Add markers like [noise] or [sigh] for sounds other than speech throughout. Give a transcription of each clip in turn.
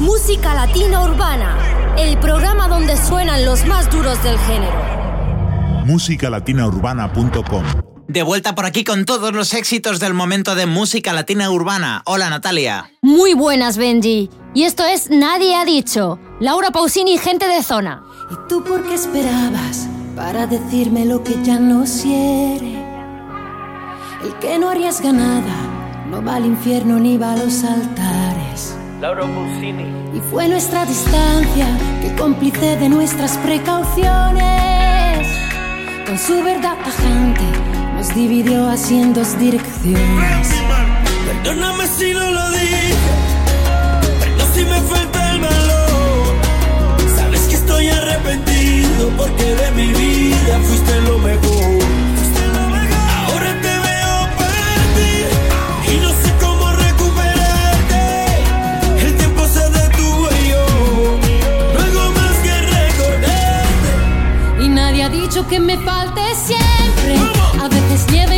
Música Latina Urbana, el programa donde suenan los más duros del género. musicalatinaurbana.com De vuelta por aquí con todos los éxitos del momento de música latina urbana. Hola Natalia. Muy buenas, Benji. Y esto es Nadie ha dicho. Laura Pausini, gente de zona. ¿Y tú por qué esperabas para decirme lo que ya no quiere? El que no arriesga nada no va al infierno ni va a los altares. Laura Pausini. Y fue nuestra distancia que cómplice de nuestras precauciones. Con su verdad tajante nos dividió así en dos direcciones. Perdóname si no lo dije, pero si me falta el valor. Sabes que estoy arrepentido porque de mi vida fuiste lo mejor. Dicho que me falte siempre. A veces nieva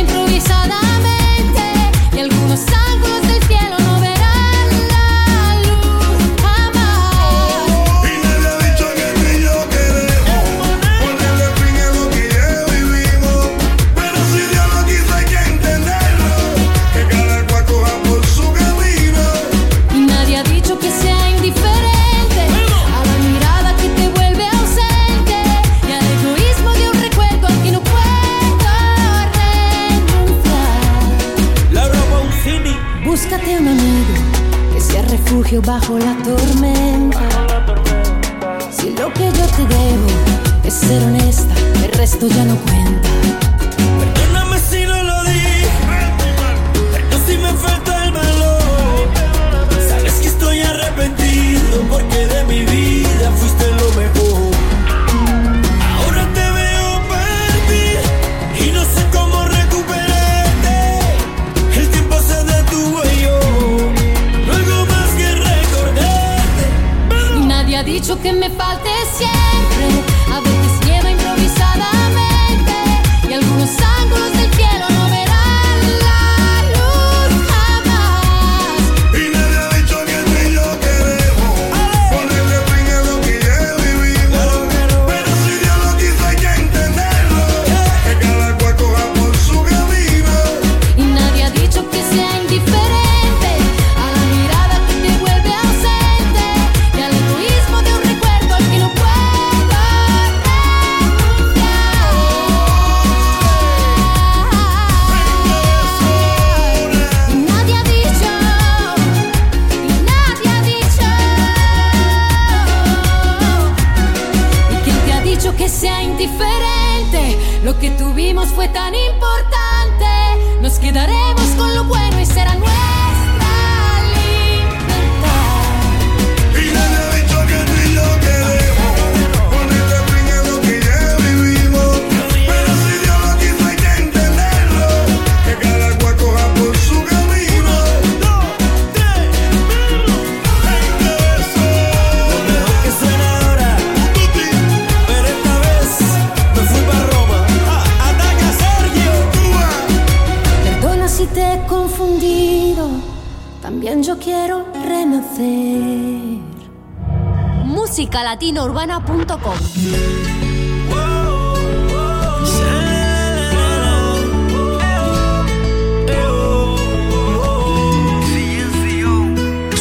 refugio bajo la tormenta. Si lo que yo te debo es ser honesta, el resto ya no cuenta. Dicho que me falte siempre. Confundido. También yo quiero renacer. musicalatinourbana.com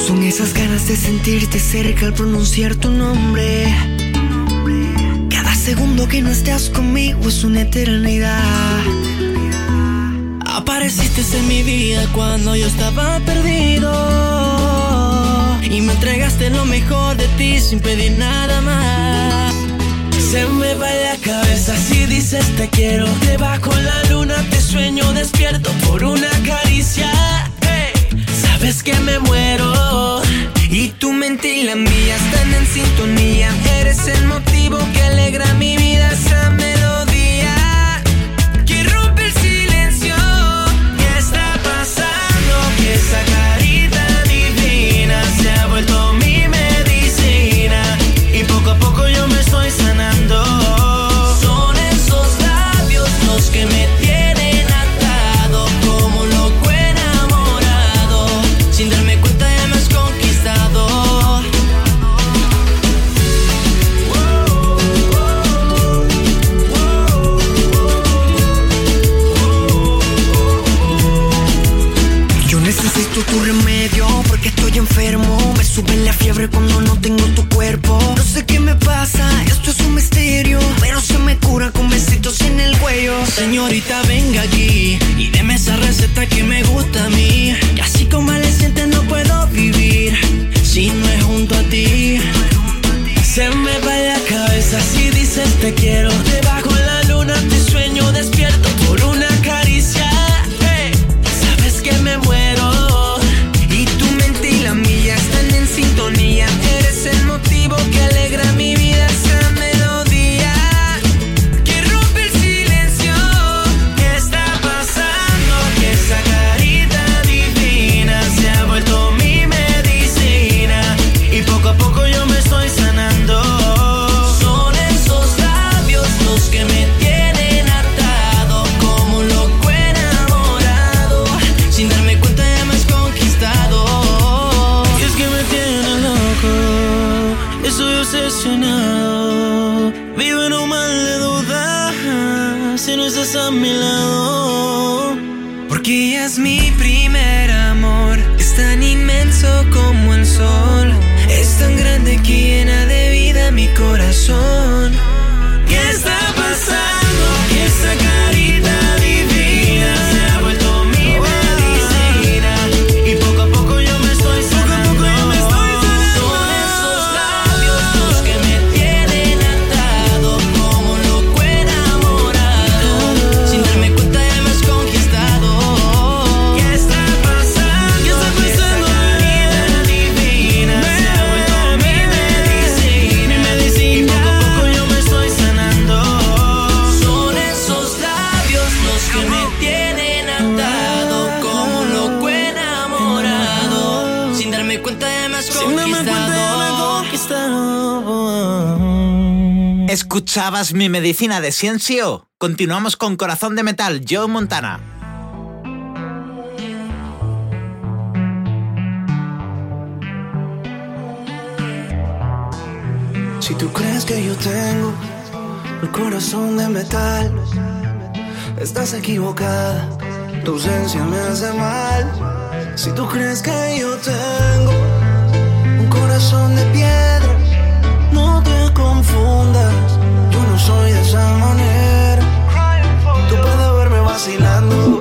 Son esas ganas de sentirte cerca al pronunciar tu nombre. Cada segundo que no estás conmigo es una eternidad. Apareciste en mi vida cuando yo estaba perdido. Y me entregaste lo mejor de ti sin pedir nada más. Se me va la cabeza si dices te quiero. Debajo la luna te sueño despierto por una caricia. Sabes que me muero. Y tu mente y la mía están en sintonía. Eres el motivo que alegra mi vida, esa Que esa carita en la fiebre cuando no tengo tu cuerpo. No sé qué me pasa, esto es un misterio. Pero se me cura con besitos en el cuello. Señorita, venga aquí y deme esa receta que me gusta a mí. Y así como le sientes, no puedo vivir si no es junto a ti. Se me va la cabeza si dices te quiero debajo la Escuchabas mi medicina de Ciencio. Continuamos con Corazón de Metal, Joe Montana. Si tú crees que yo tengo el corazón de metal, estás equivocada. Tu ausencia me hace mal. Si tú crees que yo tengo un corazón de piedra, no te confundas soy de esa manera. Tú puedes verme vacilando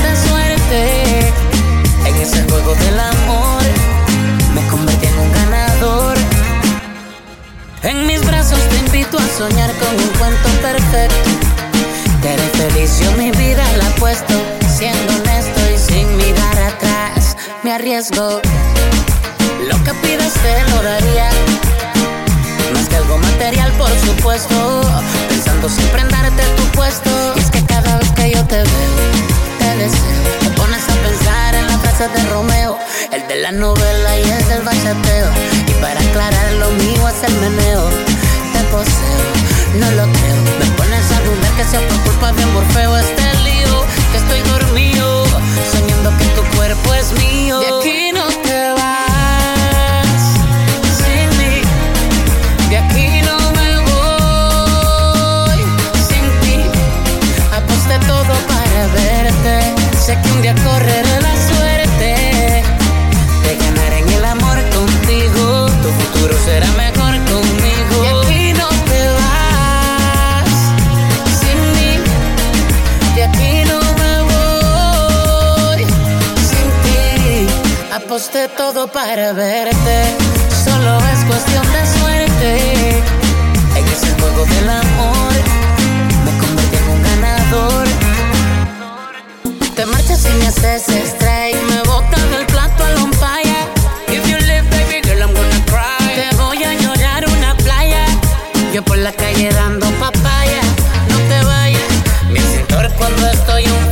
En mis brazos te invito a soñar con un cuento perfecto. Te haré feliz, yo mi vida la apuesto. Siendo honesto y sin mirar atrás, me arriesgo. Lo que pidas te lo daría. Más que algo material, por supuesto. Pensando siempre en darte tu puesto. Es que cada vez que yo te veo, te pones a pensar en la frase de Romeo, el de la novela y el del bachateo. Y para aclarar lo mío es el meneo. Te poseo, no lo creo. Me pones a dudar que sea por culpa de Morfeo este lío. Que estoy dormido, soñando que tu cuerpo es mío. Día correré la suerte de ganar en el amor contigo. Tu futuro será mejor conmigo. De aquí no te vas sin mí. De aquí no me voy sin ti. Aposté todo para verte. Solo es cuestión de suerte. En ese juego del amor Te marchas y me haces strike. Me botas del plato al on fire. If you live, baby girl, I'm gonna cry. Te voy a llorar una playa. Yo por la calle dando papaya. No te vayas. Mi cintor cuando estoy en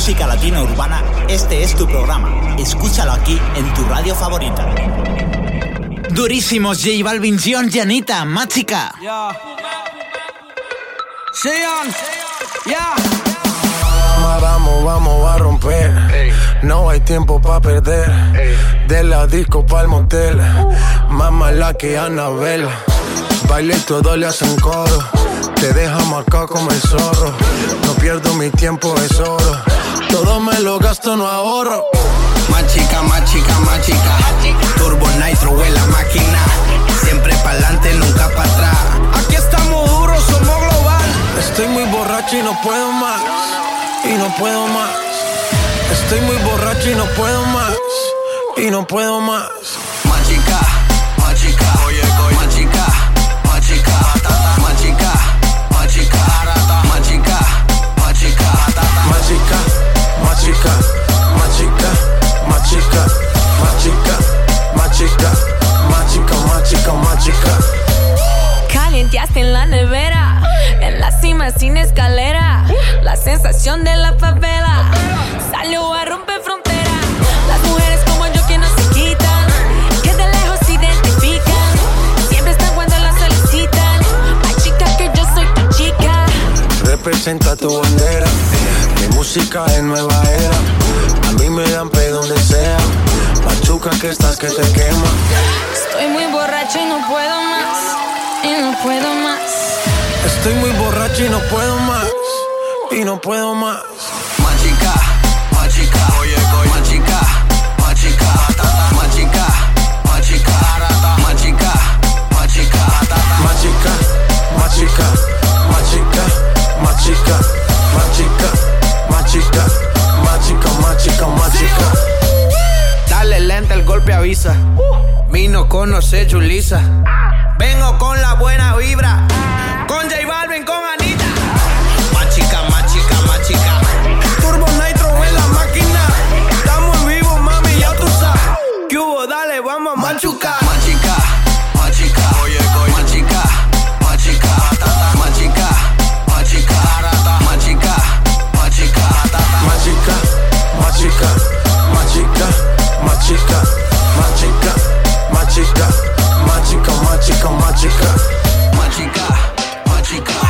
música latina urbana, este es tu programa. Escúchalo aquí en tu radio favorita. Durísimos J Balvin, John, Janita, Máchica. Vamos, vamos a romper. No hay tiempo para perder. De la disco pa'l motel. Más mala que Anabel. Baile y todo le hacen coro. Te deja marcado como el zorro. No pierdo mi tiempo, es oro. Todo me lo gasto, no ahorro. Más chica, más chica, más chica. Turbo Nitro en la máquina. Siempre pa'lante, nunca para atrás. Aquí estamos duros, somos global. Estoy muy borracho y no puedo más. Y no puedo más. Estoy muy borracho y no puedo más. Y no puedo más. Más chica, más chica. Oye, chica, más chica. Más chica, más chica. Más chica, más chica. Más chica, más chica, más chica, más chica, más chica, más chica, más chica, más chica, más chica. Calienteaste en la nevera, en la cima sin escalera. La sensación de la favela. Salió a romper frontera. Las mujeres como yo que no se quitan. Que de lejos se identifican. Siempre están cuando las solicitan. Ay, chica, que yo soy tu chica. Representa tu bandera. Mi música es nueva era. A mí me dan pe donde sea. Machuca que estás que te quema. Estoy muy borracho y no puedo más. Y no puedo más. Estoy muy borracho y no puedo más. Y no puedo más. Machica, machica, oye, oye, machica, machica, patata, machica, machica, arata, machica, machica, patata, Machica, machica, más chica, más chica. Dale lenta, el golpe avisa. Vino con no sé, chuliza. Vengo con la buena vibra. Con J Balvin, con Ana magica, magica. Magica, magica.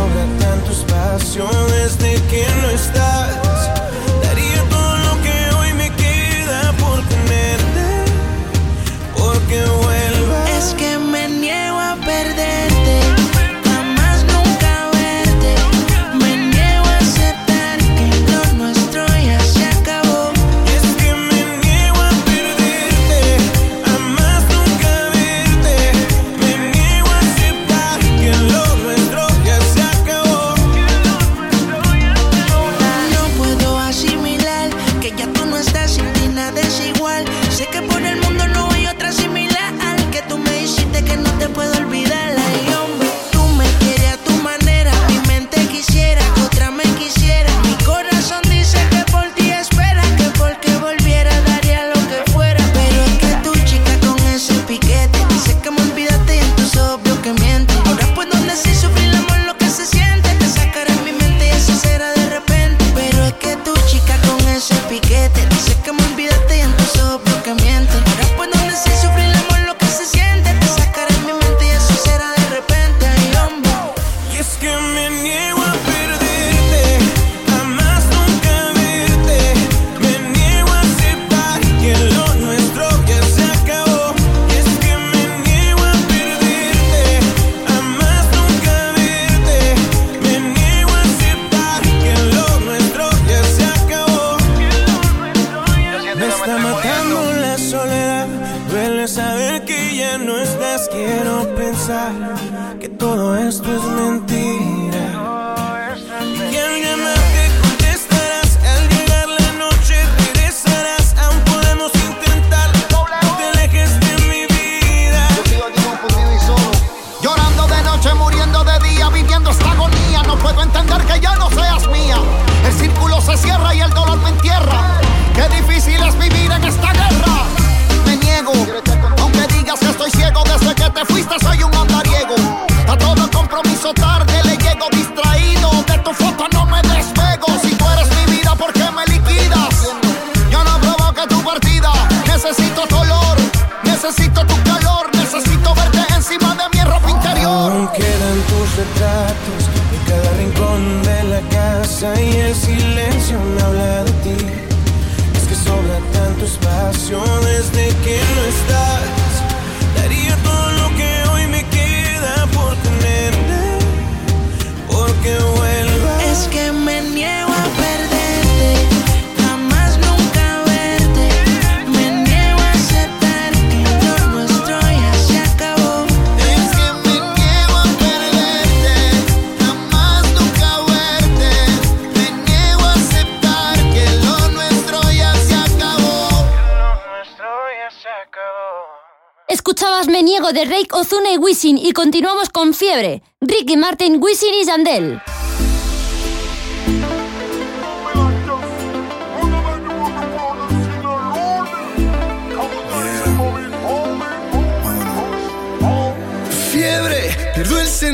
Sobra tanto espacio desde que no estás. Daría todo lo que hoy me queda por tenerte, porque vuelvas. Wisin y Yandel.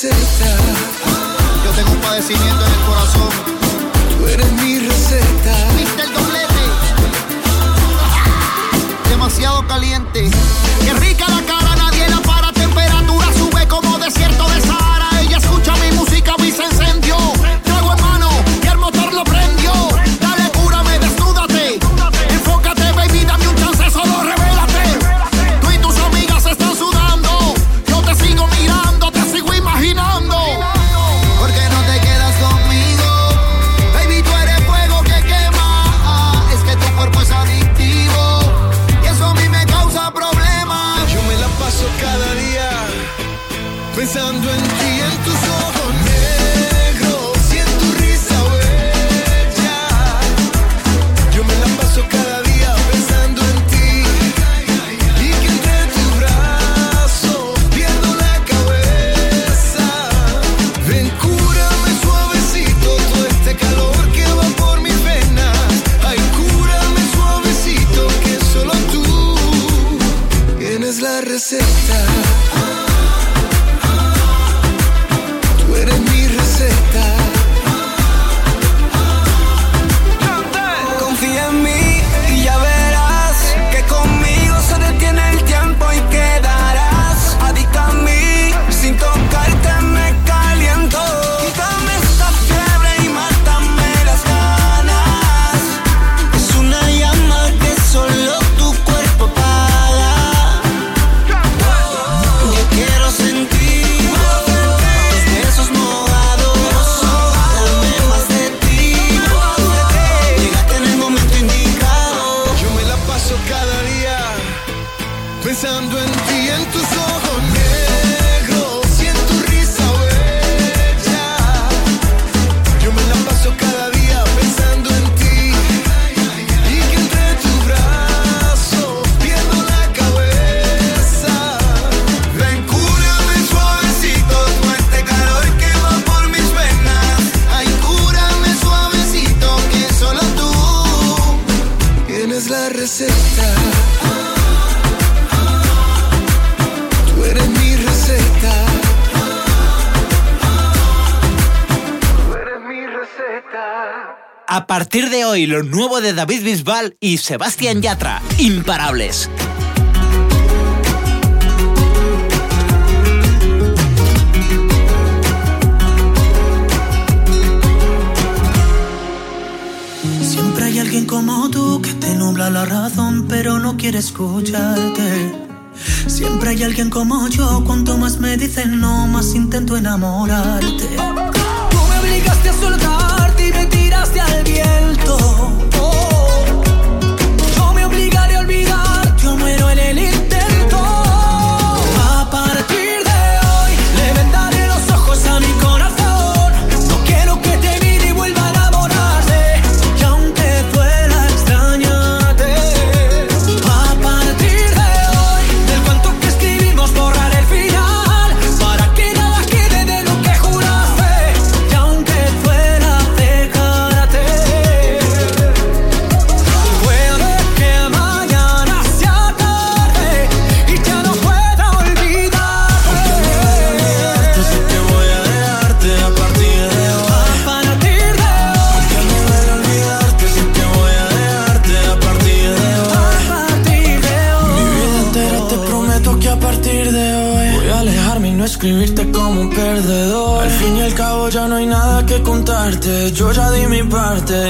receta. Yo tengo un padecimiento en el corazón. Tú eres mi receta. Viste el doblete. Demasiado caliente. Qué rica la cara A partir de hoy, lo nuevo de David Bisbal y Sebastián Yatra, imparables. Siempre hay alguien como tú que te nubla la razón, pero no quiere escucharte. Siempre hay alguien como yo, cuanto más me dicen no, más intento enamorarte. descubierto.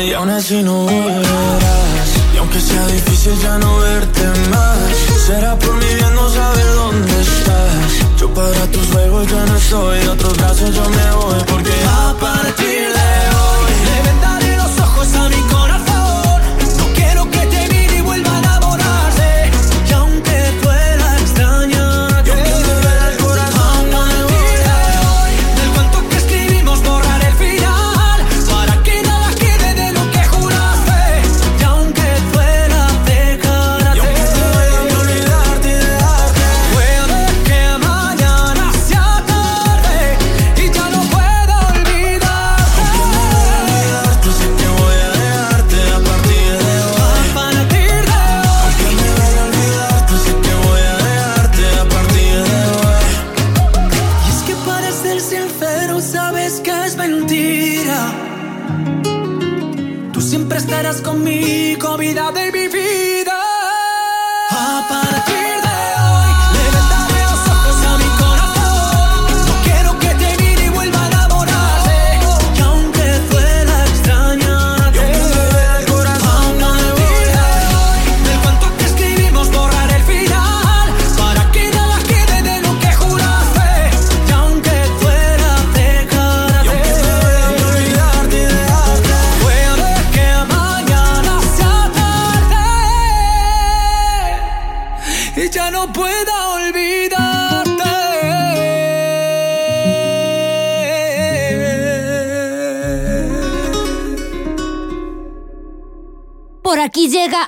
Y aún así no volverás. Y aunque sea difícil ya no verte más Será por mi bien no saber dónde estás. Yo para tus juegos ya no estoy De otros brazos yo me voy Porque a partir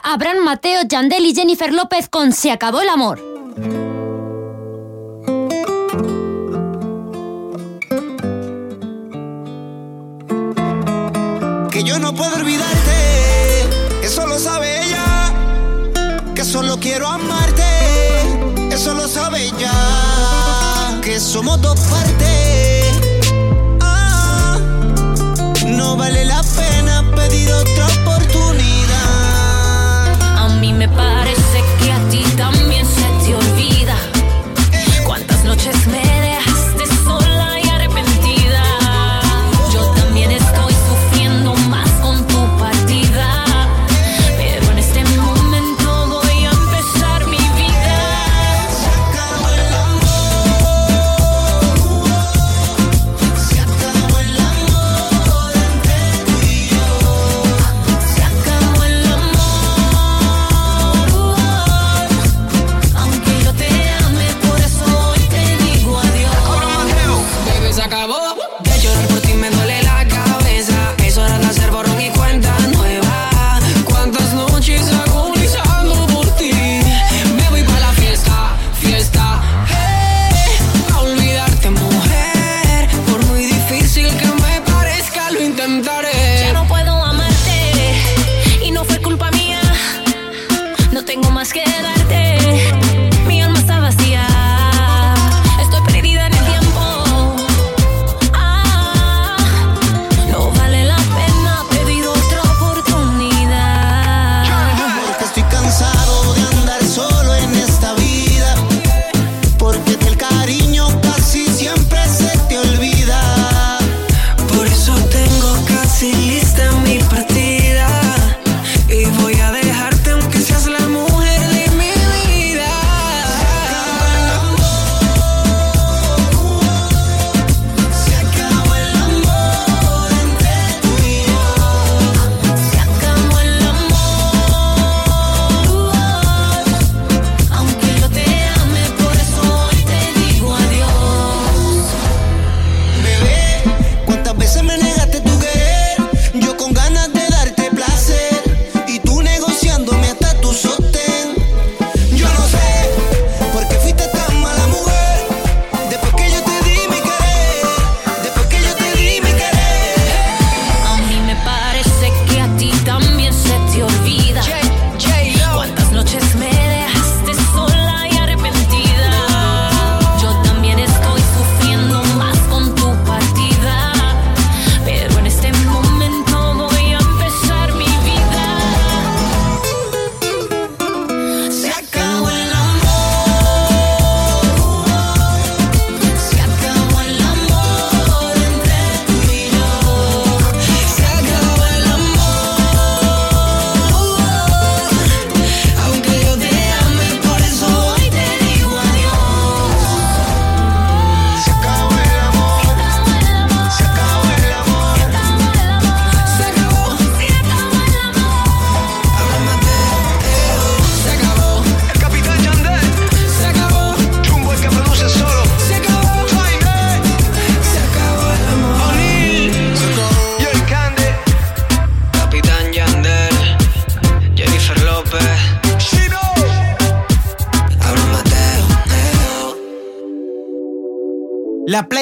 Abraham Mateo, Yandel y Jennifer López con Se acabó el amor. Que yo no puedo olvidarte, eso lo sabe ella. Que solo quiero amarte, eso lo sabe ella. Que somos dos partes. Ah, no vale la pena pedir otra parece que a ti.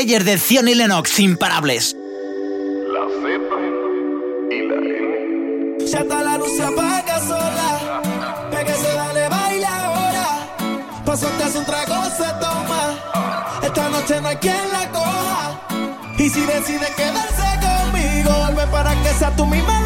Reyes de Zion y Lennox imparables. La cepa y la N. Ya está la luz se apaga sola. Pégase, dale, baila ahora. Paso antes un trago se toma. Esta noche no hay quien la coja. Y si decide quedarse conmigo, vuelve para que sea tú misma.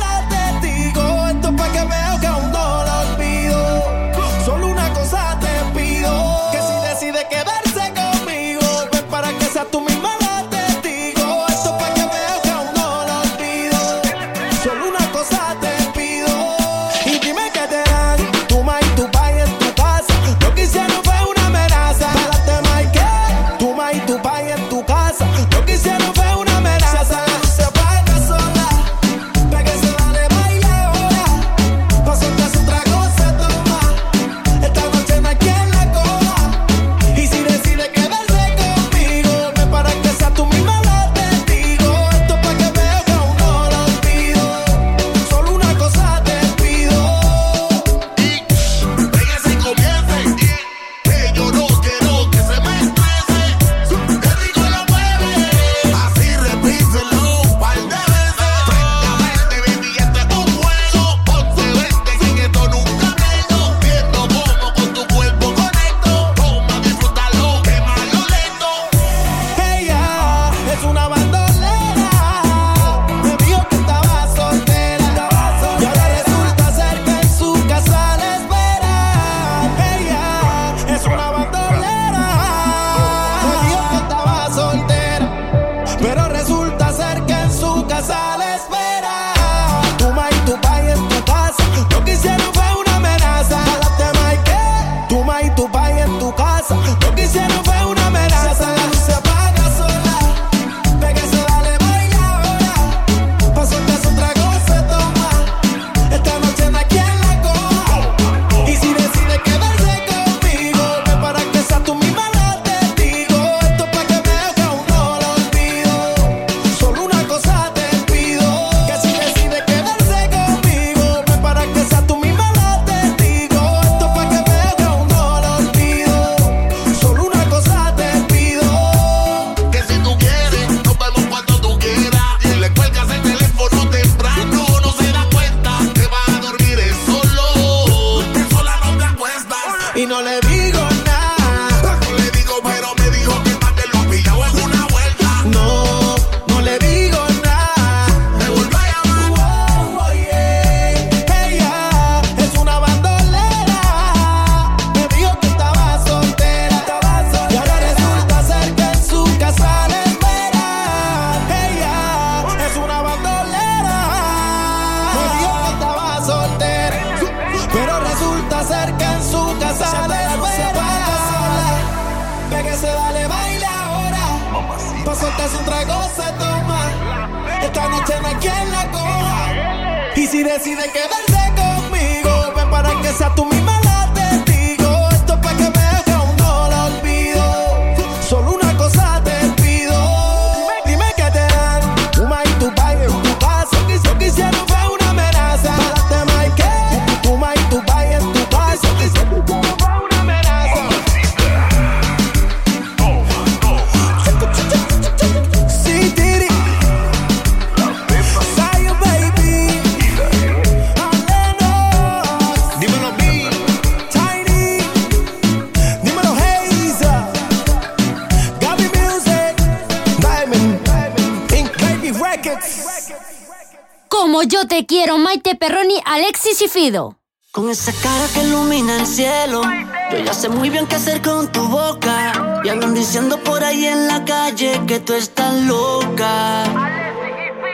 Quiero, Maite Perroni, Alexis y Fido. Con esa cara que ilumina el cielo, yo ya sé muy bien qué hacer con tu boca. Y andan diciendo por ahí en la calle que tú estás loca.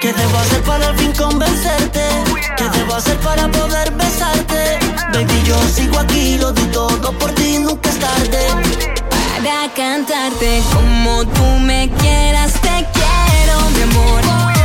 ¿Qué debo hacer para al fin convencerte? ¿Qué debo hacer para poder besarte? Baby, yo sigo aquí, lo doy todo por ti, nunca es tarde. Para cantarte como tú me quieras, te quiero, mi amor.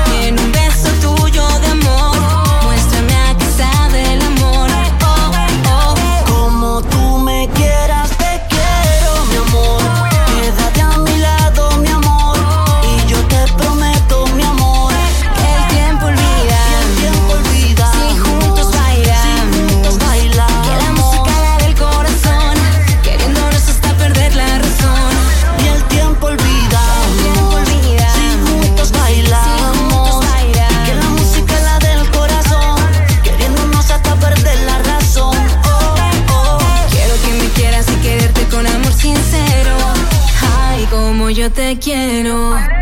piano.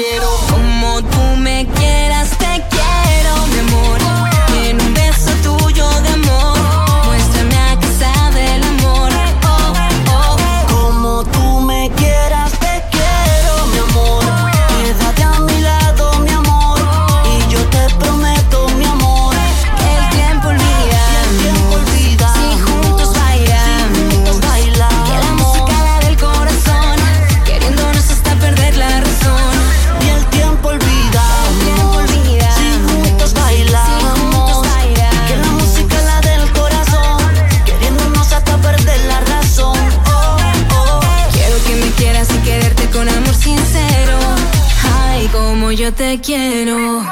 dinero. te quiero.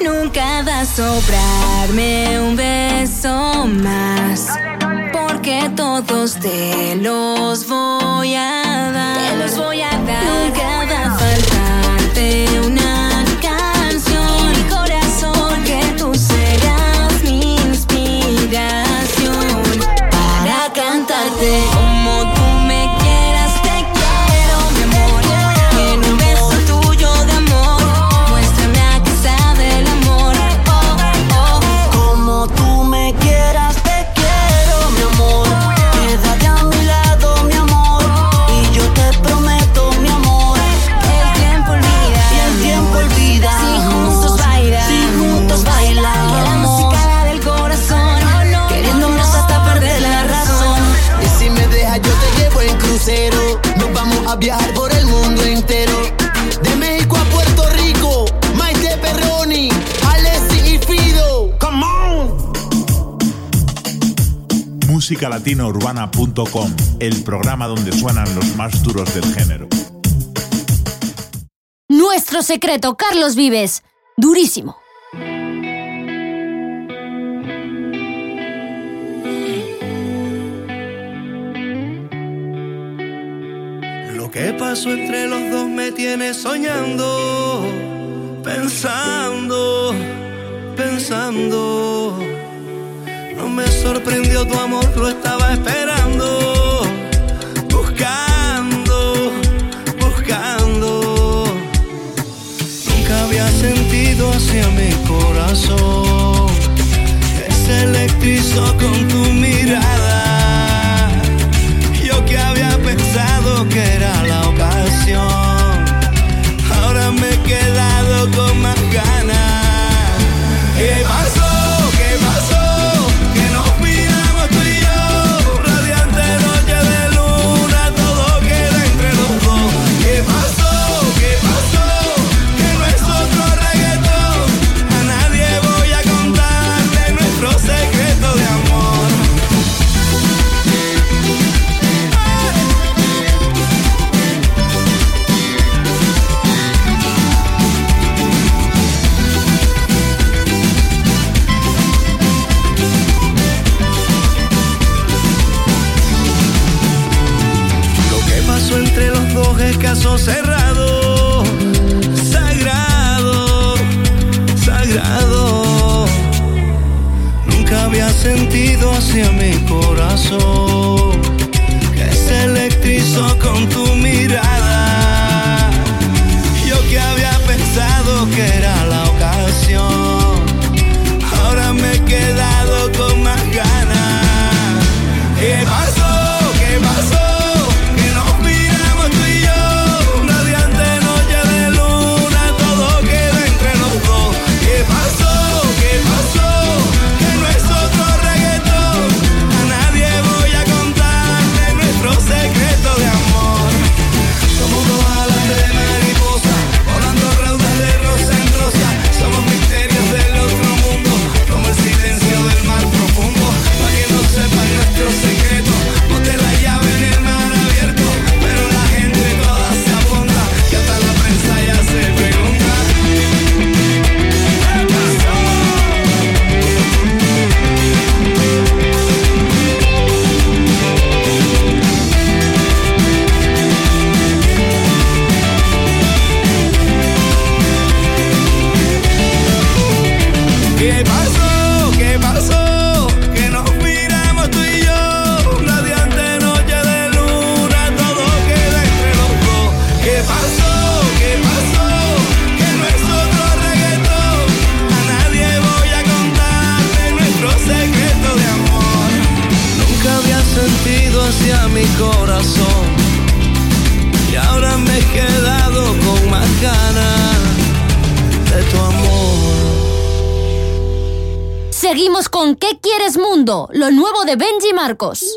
Nunca va a sobrarme un beso más. Porque todos te los voy a dar. Nunca va a faltarte una canción. Mi corazón, que tú serás mi inspiración para cantarte. musicalatinourbana.com, el programa donde suenan los más duros del género. Nuestro secreto, Carlos Vives. Durísimo. Lo que pasó entre los dos me tiene soñando, pensando, pensando me sorprendió tu amor, lo estaba esperando, buscando, buscando. Nunca había sentido hacia mi corazón, que se electrizó con tu mirada. cerrado, sagrado, sagrado. Nunca había sentido hacia mi corazón que se electrizó con tu mirada. seguimos con ¿Qué quieres mundo? Lo nuevo de Benji Marcos.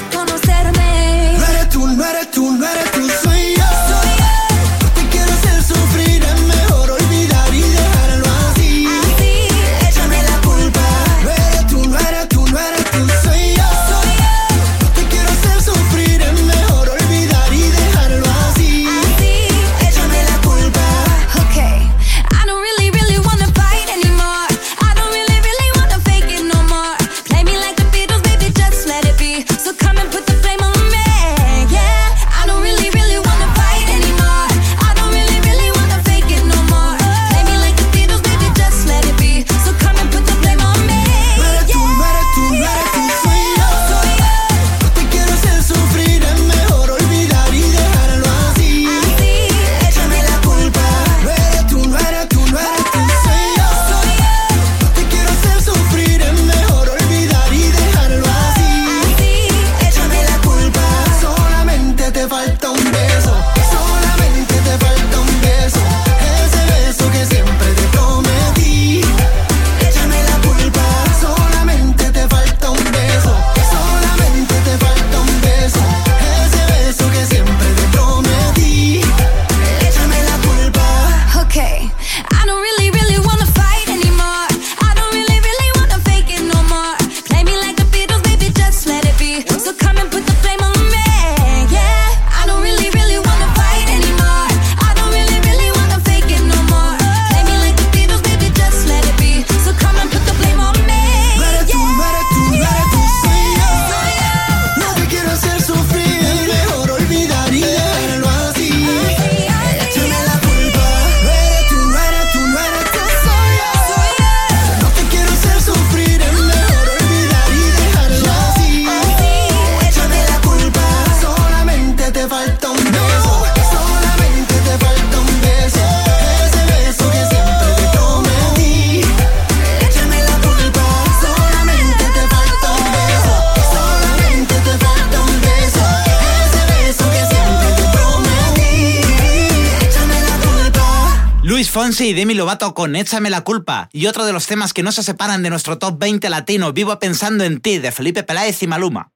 y Demi Lovato con Échame la culpa. Y otro de los temas que no se separan de nuestro top 20 latino, Vivo pensando en ti, de Felipe Peláez y Maluma.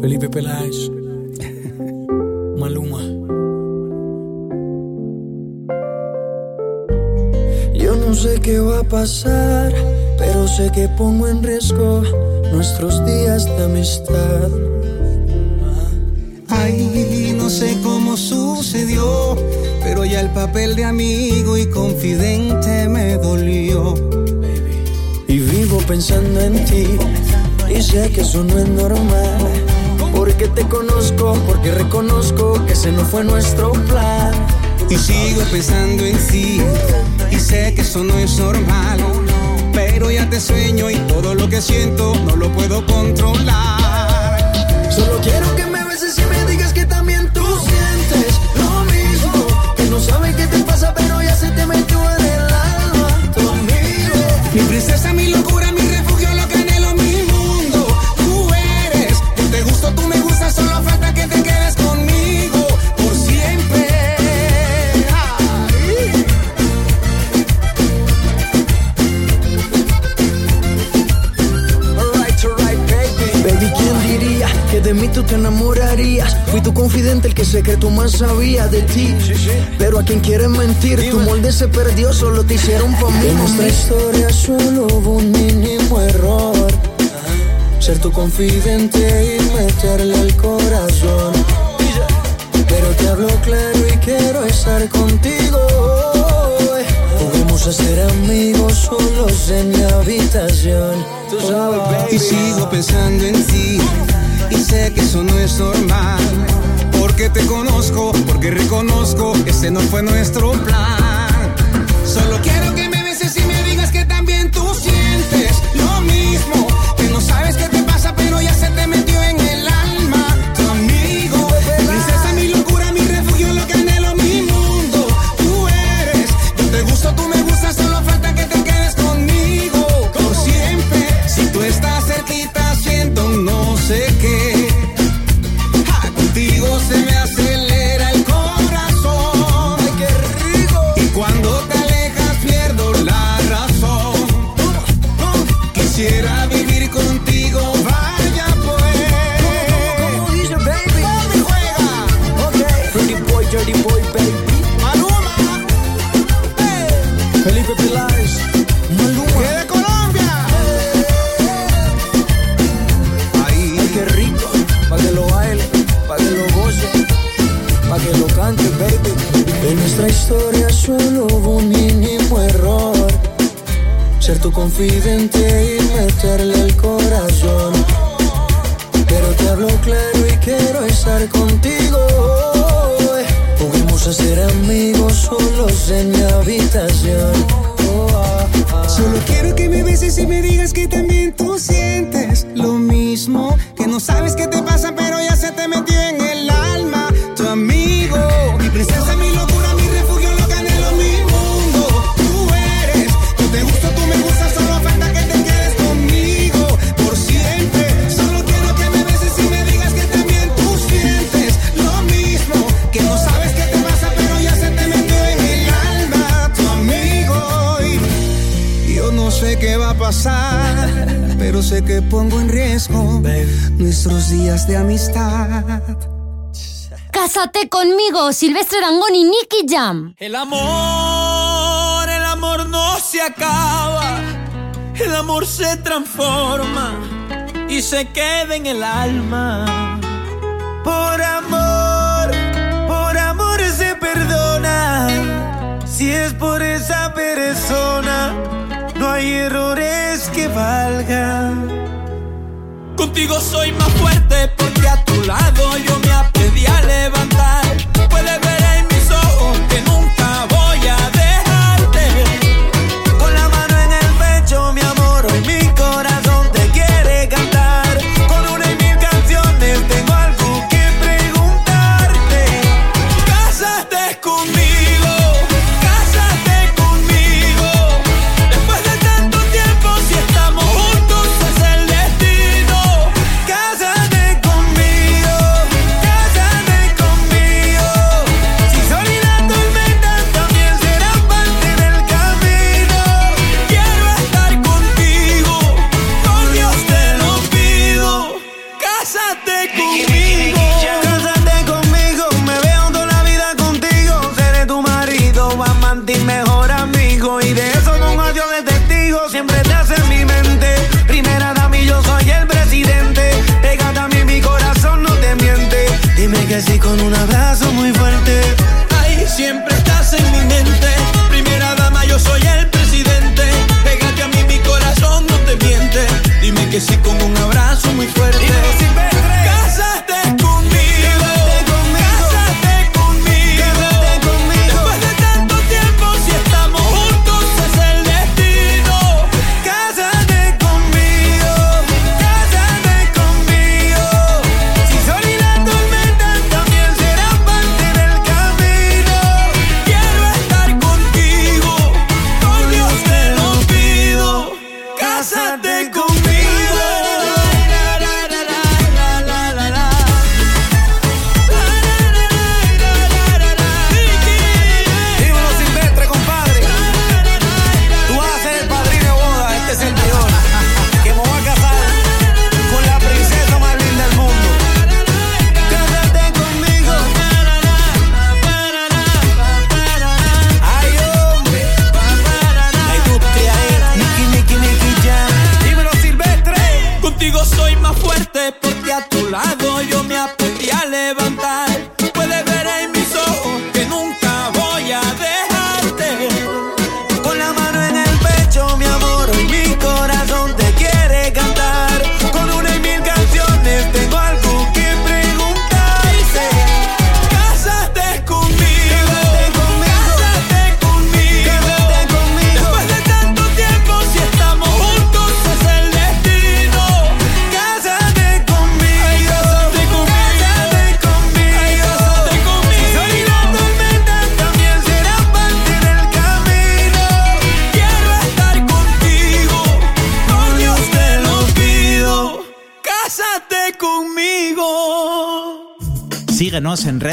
Felipe Peláez. Maluma. Yo no sé qué va a pasar, pero sé que pongo en riesgo nuestros días de amistad. Sé que eso no es normal. Porque te conozco, porque reconozco que ese no fue nuestro plan. Y sigo pensando en ti, y sé que eso no es normal. Pero ya te sueño y todo lo que siento no lo puedo controlar. Solo quiero tu molde se perdió, solo te hicieron mí. En nuestra historia solo hubo un mínimo error. Ser tu confidente y meterle al corazón. Pero te hablo claro y quiero estar contigo. Podemos ser amigos solos en mi habitación. Tú sabes, baby. Y sigo pensando en ti y sé que eso no es normal. Porque te conozco, porque reconozco que ese no fue nuestro plan. Solo quiero que me beses y me digas que también tú sientes lo mismo. Confidente y meterle el corazón. Pero te hablo claro y quiero estar contigo. Podemos ser amigos solos en mi habitación. Oh, ah, ah. Solo quiero que me beses y me digas que también que pongo en riesgo nuestros días de amistad. Cásate conmigo, Silvestre Dangón y Nicky Jam. El amor, el amor no se acaba. El amor se transforma y se queda en el alma. Por amor, por amor se perdona. Si es por esa persona, no hay errores que valgan. Contigo soy más fuerte porque a tu lado yo me aprendí a levantar.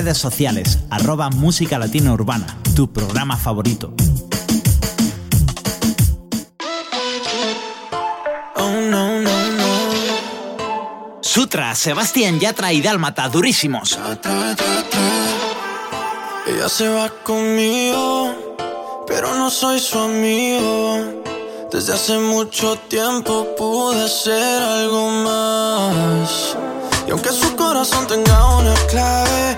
Redes sociales, arroba Música Latina Urbana, tu programa favorito. Oh, no, no, no. Sutra, Sebastián Yatra y Dálmata, durísimos. Ella se va conmigo, pero no soy su amigo. Desde hace mucho tiempo pude ser algo más. Y aunque su corazón tenga una clave,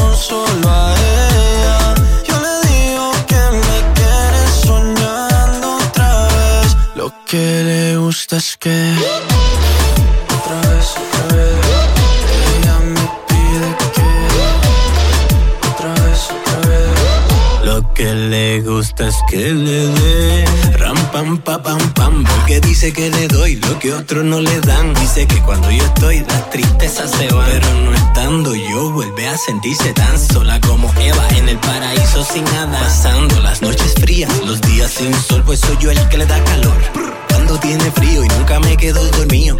que otra vez, otra vez. Ella me pide que otra vez. Lo que le gusta es que le dé ram pam pa pam pam porque dice que le doy lo que otros no le dan dice que cuando yo estoy las tristezas se van pero no estando yo vuelve a sentirse tan sola como Eva en el paraíso sin nada pasando las noches frías los días sin sol pues soy yo el que le da calor cuando tiene frío y nunca me quedo dormido.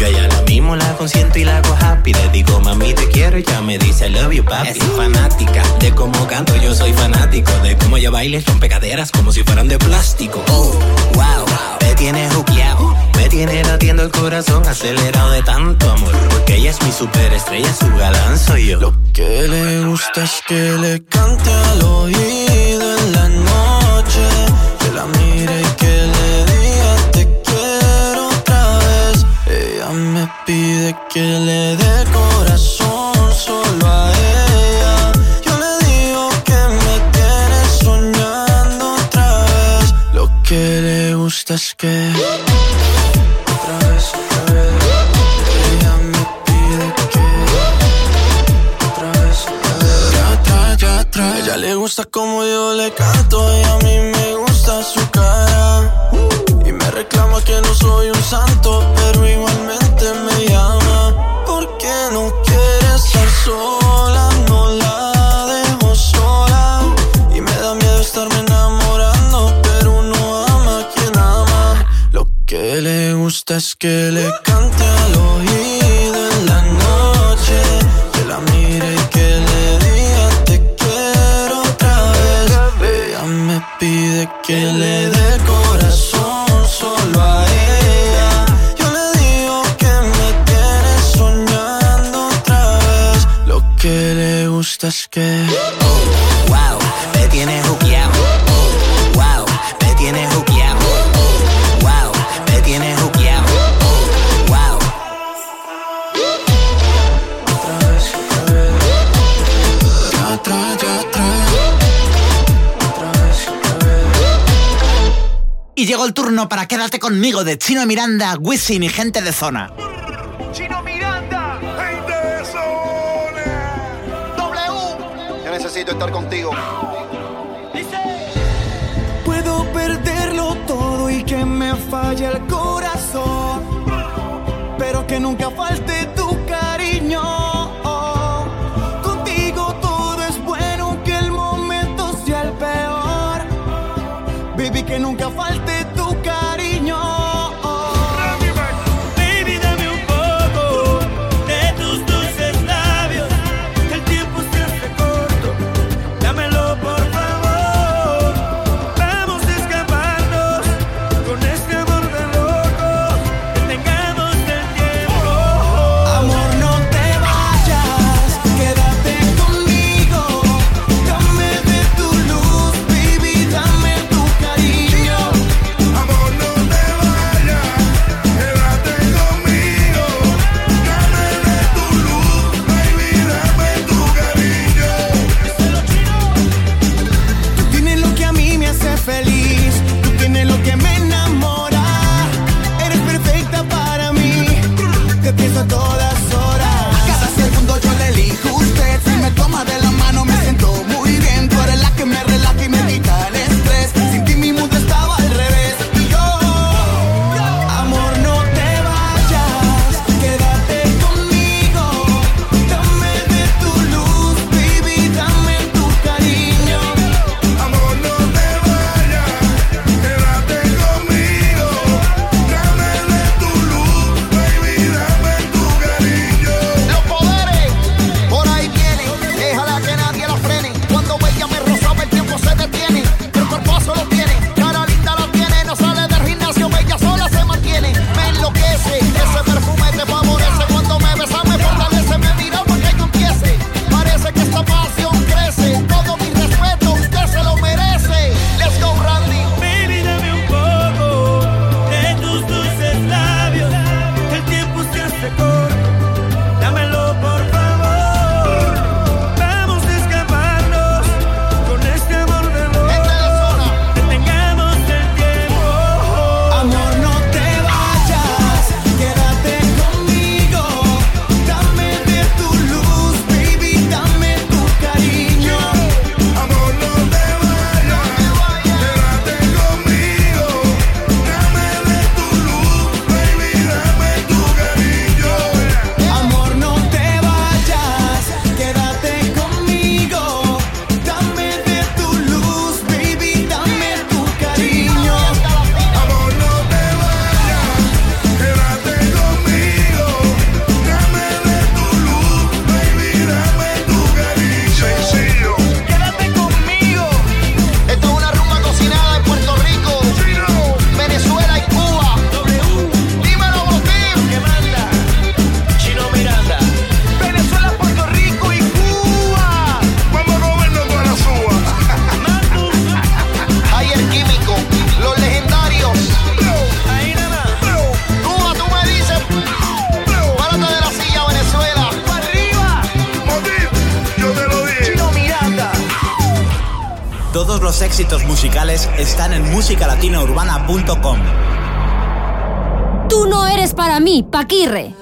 Yo a ella la mismo la consiento y la hago happy. Le digo mami te quiero y ya me dice I love you papi Es fanática de cómo canto yo soy fanático De cómo ella baila y rompe caderas como si fueran de plástico. Oh, wow, me tiene juqueado Me tiene latiendo el corazón acelerado de tanto amor. Porque ella es mi superestrella, su galán soy yo. Lo que le gusta es que le cante al oído en la noche. La mire y que le diga te quiero otra vez. Ella me pide que le dé corazón solo a ella. Yo le digo que me tiene soñando otra vez. Lo que le gusta es que otra vez, otra vez. Ella me pide que otra vez, otra vez. Ya tra, ya tra. Ella le gusta como yo le canto y a mí me su cara. Y me reclama que no soy un santo, pero igualmente me llama. Porque no quiere estar sola, no la dejo sola. Y me da miedo estarme enamorando, pero uno ama a quien ama. Lo que le gusta es que le cante al oído que le dé corazón solo a ella. Yo le digo que me tiene soñando otra vez. Lo que le gusta es que. el turno para Quédate conmigo de Chino Miranda, Wisin y gente de zona. Chino Miranda, gente de zona. W. Yo necesito estar contigo. Dice. Puedo perderlo todo y que me falle el corazón, pero que nunca falte tu cariño. Contigo todo es bueno, que el momento sea el peor, baby no mí, Paquirre.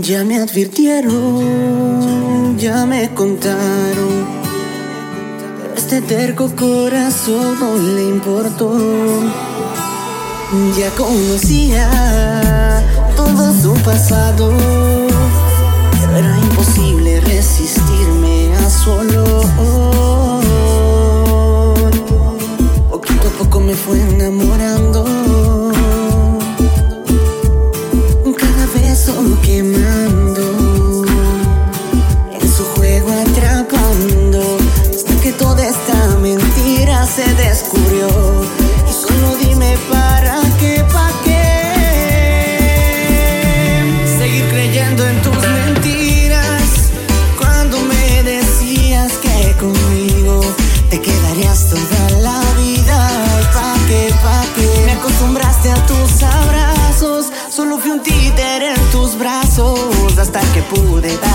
Ya me advirtieron, ya me contaron. Este terco corazón no le importó. Ya conocía todo su pasado. Pero era imposible resistirme a su olor. Poquito a poco me fue enamorando pude darme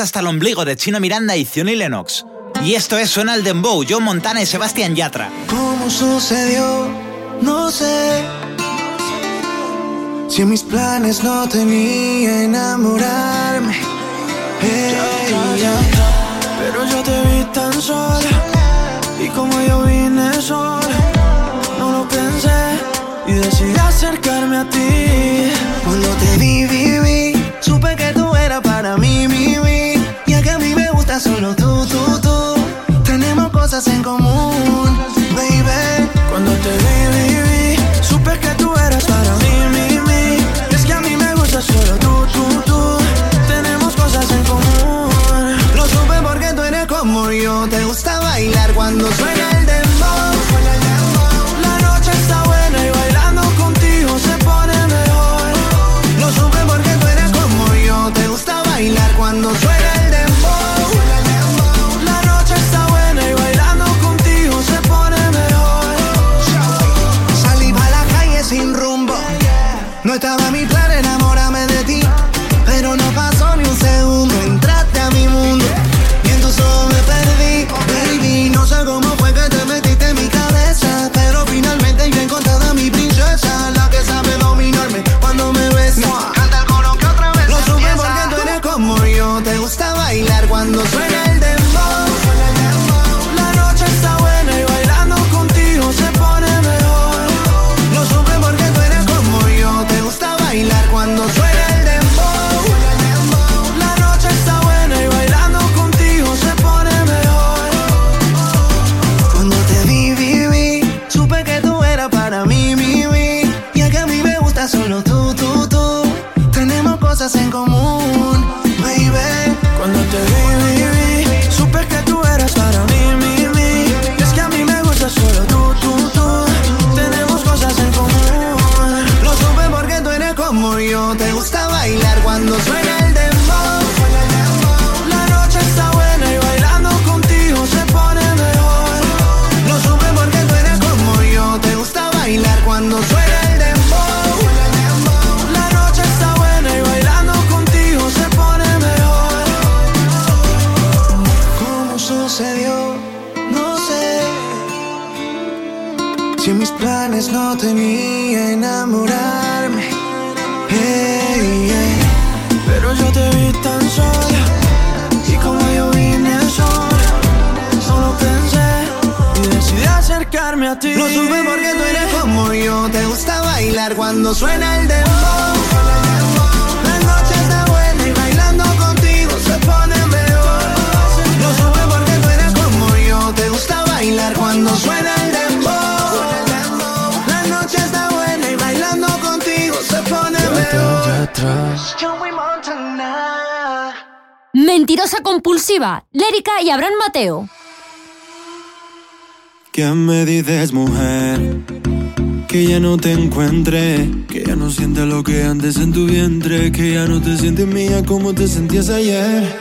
Hasta el ombligo de Chino Miranda y Zioni Lennox. Y esto es Suena el Dembow, Joe Montana y Sebastián Yatra. ¿Cómo sucedió? No sé. Si en mis planes no tenía enamorarme. Pero yo te vi tan sola y como yo vine sola, no lo pensé y decidí acercarme a ti. Cuando te vi, vi, cosas en Lérica y Abraham Mateo. ¿Qué me dices, mujer? Que ya no te encuentre, que ya no sientes lo que antes en tu vientre, que ya no te sientes mía como te sentías ayer.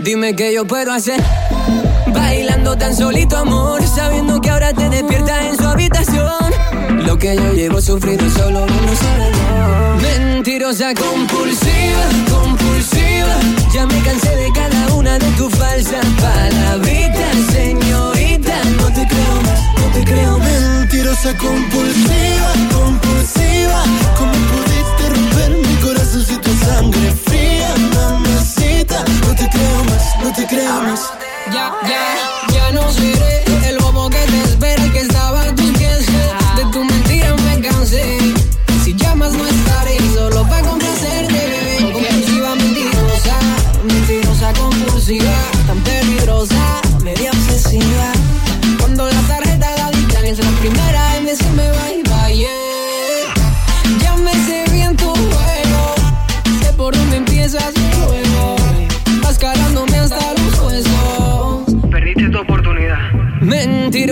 Dime qué yo puedo hacer. Bailando tan solito, amor. Sabiendo que ahora te despiertas en su habitación. Lo que yo llevo sufrido solo uno sabe. Mentirosa compulsiva, compulsiva. Ya me cansé de cada una de tus falsas palabritas, señorita. No te creo más, no te creo más. Mentirosa compulsiva, compulsiva. ¿Cómo pudiste romper mi corazón si tu sangre fría, mamacita? No te creo más, no te creo más. Ya, ya, ya no seré el bobo que te espera que estaba a tus pies. De tu mentira me cansé. Si llamas no estaré solo para complacerte,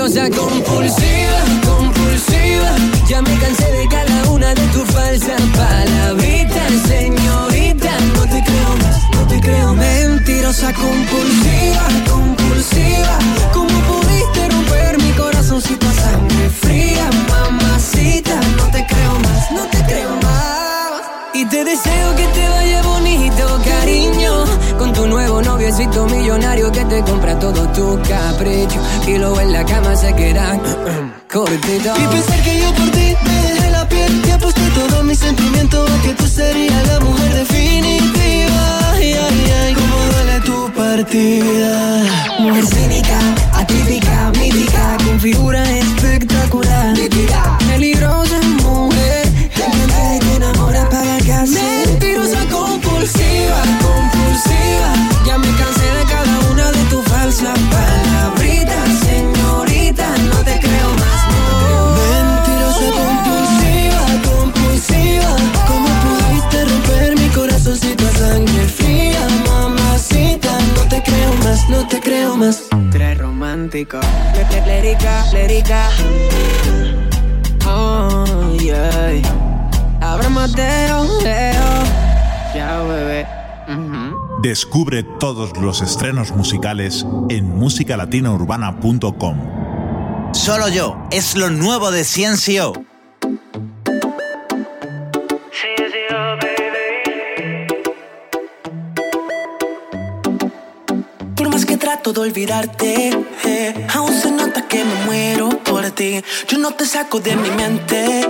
Mentirosa compulsiva, compulsiva. Ya me cansé de cada una de tus falsas palabritas, señorita. No te creo más, no te creo. Mentirosa compulsiva, compulsiva. ¿Cómo pudiste romper mi corazoncito a sangre fría, mamacita? No te creo más, no te creo más. Y te deseo que te vaya bonito, cariño. Con tu noviecito millonario que te compra todo tu capricho y luego en la cama se queda [clears throat] cortito. Y pensar que yo por ti me dejé la piel y aposté todo mi sentimiento a que tú serías la mujer definitiva. Ay, ay, ay, cómo duele tu partida. Mujer cínica, atípica, mítica, con figura espectacular. Peligrosa mujer, casi. Mentirosa compulsiva, compulsiva. Ya me cansé de cada una de tus falsas palabritas, señorita. No te creo más, no. Mentirosa compulsiva, compulsiva. ¿Cómo pudiste romper mi corazoncito a sangre fría, mamacita? No te creo más, no te creo más. Tres romántico. Lérica, lérica. Oh, yeah. Leo. Ya, bebé. Descubre todos los estrenos musicales en musicalatinaurbana.com. Solo yo es lo nuevo de Ciencio. Por más que trato de olvidarte, eh, aún se nota que me muero por ti. Yo no te saco de mi mente.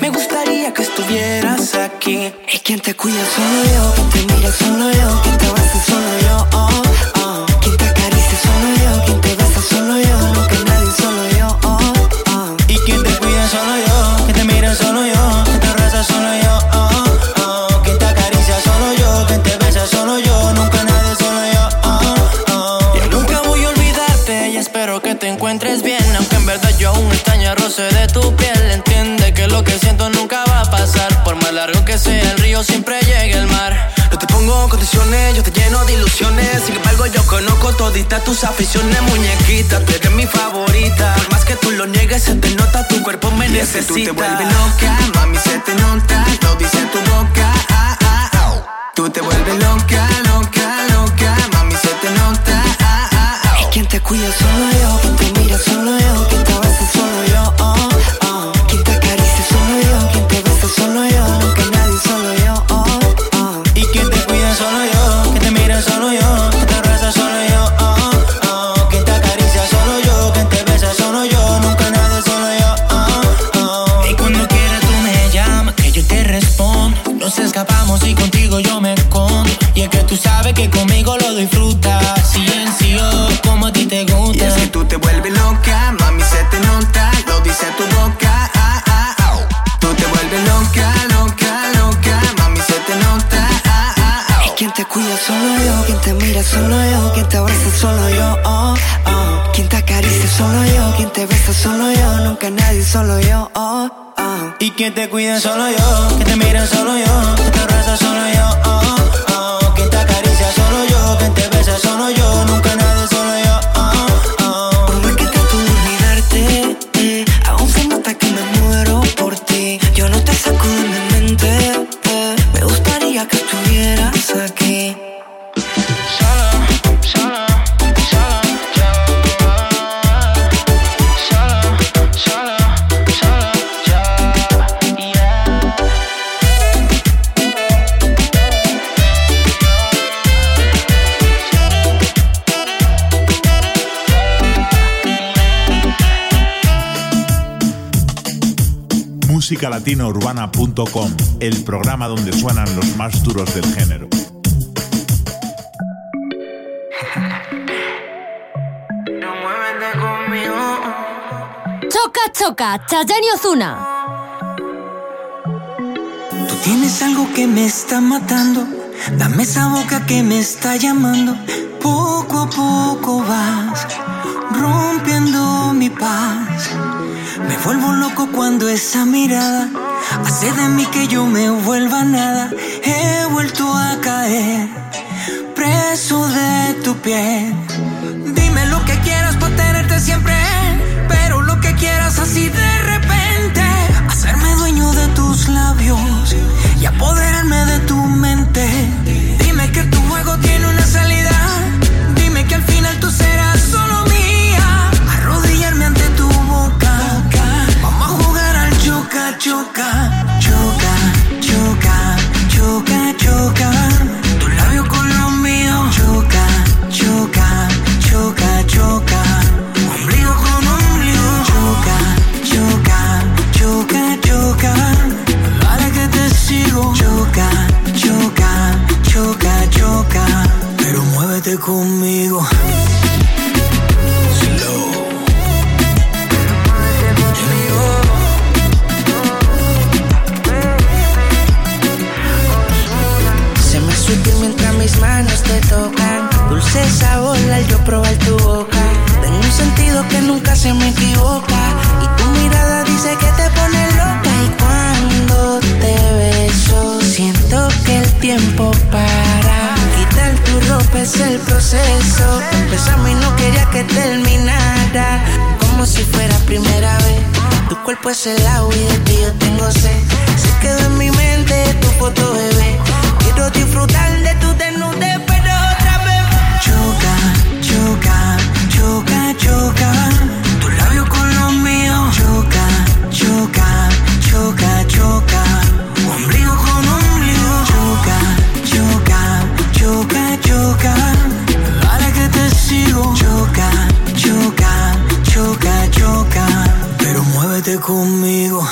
me gustaría que estuvieras aquí. Y quien te cuida solo yo, quien te mira solo yo, quien te abraza solo yo. Oh, oh. Quien te acaricia solo yo, quien te besa solo yo, nunca nadie solo yo. Oh, oh. Y quien te cuida solo yo, quien te mira solo yo, roce de tu piel. Entiende que lo que siento nunca va a pasar. Por más largo que sea el río, siempre llega el mar. No te pongo condiciones, yo te lleno de ilusiones. Sin embargo, yo conozco toditas tus aficiones, muñequita. Tú eres mi favorita. Por más que tú lo niegues, se te nota, tu cuerpo me Y es que necesita. tú te vuelves loca, mami, se te nota, lo dice tu boca. ah, ah, ah. Tú te vuelves loca, loca, loca, mami, se te nota. ah, ah, ah. Y quien te cuida solo yo, quien te mira solo yo, quien te solo besa solo yo, nunca nadie solo yo. Oh, oh. Y quien te cuida solo yo, quien te mira solo yo, quien te abraza solo yo, oh. musicalatinourbana.com, el programa donde suenan los más duros del género. Choca, choca, Chayanne y Ozuna. Tú tienes algo que me está matando. Dame esa boca que me está llamando. Poco a poco vas rompiendo mi paz. Me vuelvo loco cuando esa mirada hace de mí que yo me vuelva nada. He vuelto a caer preso de tu piel. Dime lo que quieras para tenerte siempre, pero lo que quieras así de repente. Hacerme dueño de tus labios y apoderarme de tu mente. Dime que tu juego tiene una salida. choca, choca, choca, choca, choca. Tu labio con los míos choca, choca, choca, choca. Ombligo con ombligo choca, choca, choca, choca. Para que te sigo choca, choca, choca, choca. Pero muévete conmigo. dulce sabor al yo probar tu boca. Tengo un sentido que nunca se me equivoca. Y tu mirada dice que te pone loca. Y cuando te beso, siento que el tiempo para. Quitar tu ropa es el proceso. Besame y no quería que terminara. Como si fuera primera vez. Tu cuerpo es el agua y de ti yo tengo sed. Se quedó en mi mente tu foto, bebé. Quiero disfrutar de tu tener choca, choca. Ombligo con ombligo. Choca, choca, choca, choca. Dale que te sigo. Choca, choca, choca, choca. Pero muévete conmigo.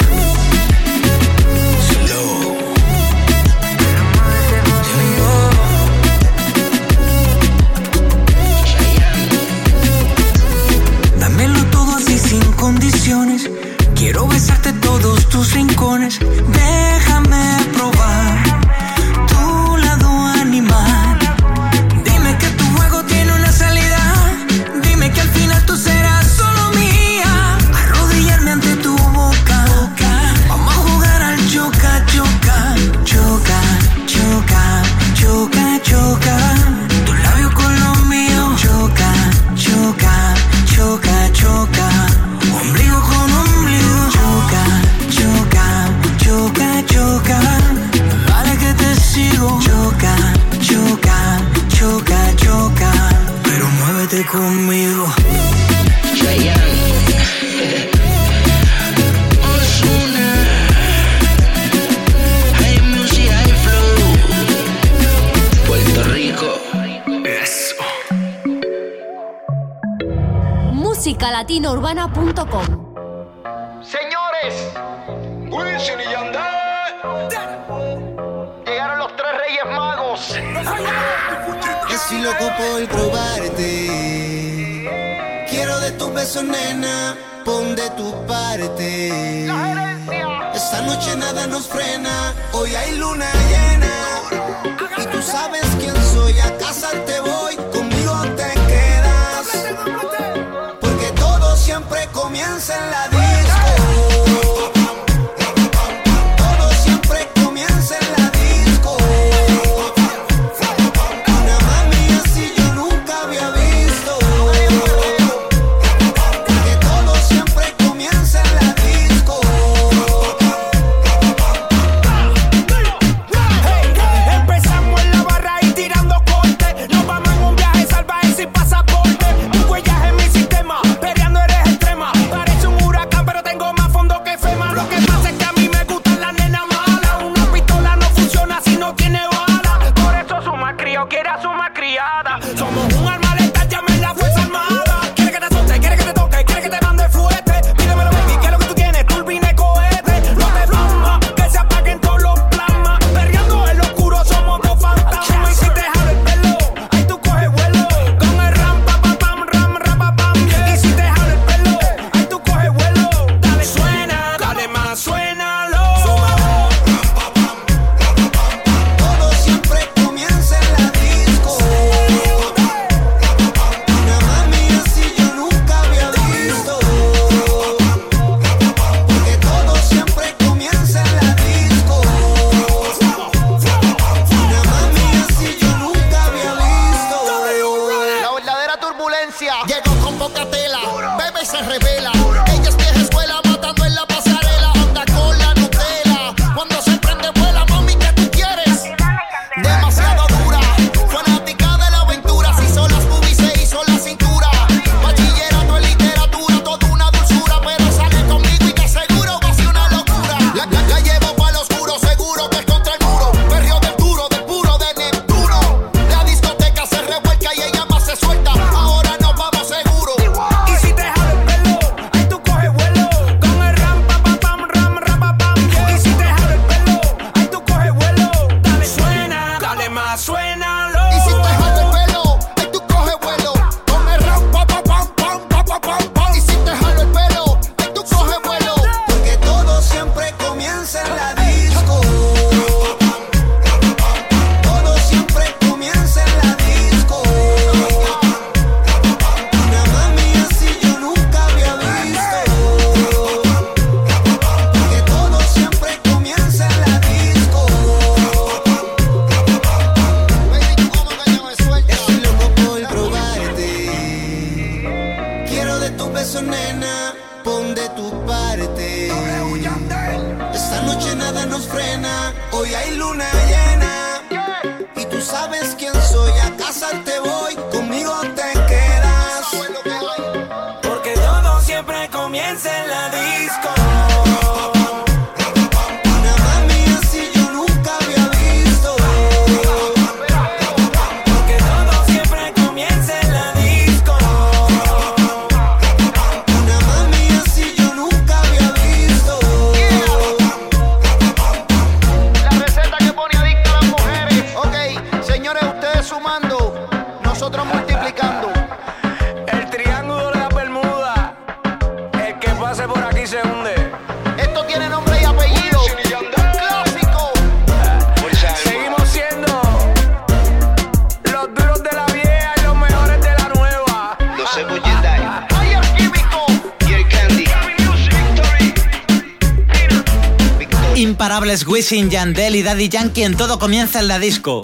Wisin Yandel y Daddy Yankee en todo comienza en la disco.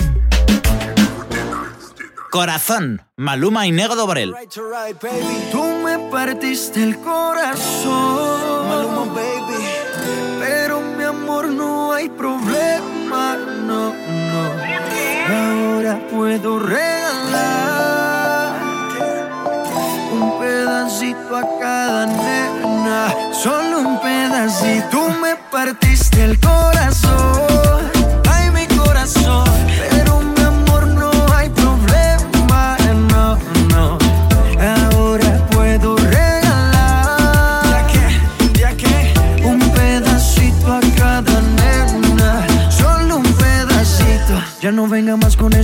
Corazón, Maluma y Nego Dobrel. Tú me partiste el corazón, Maluma, baby. Pero mi amor no hay problema, no, no. Ahora puedo regalar un pedacito a cada nena, solo un pedacito. Tú me partiste el corazón.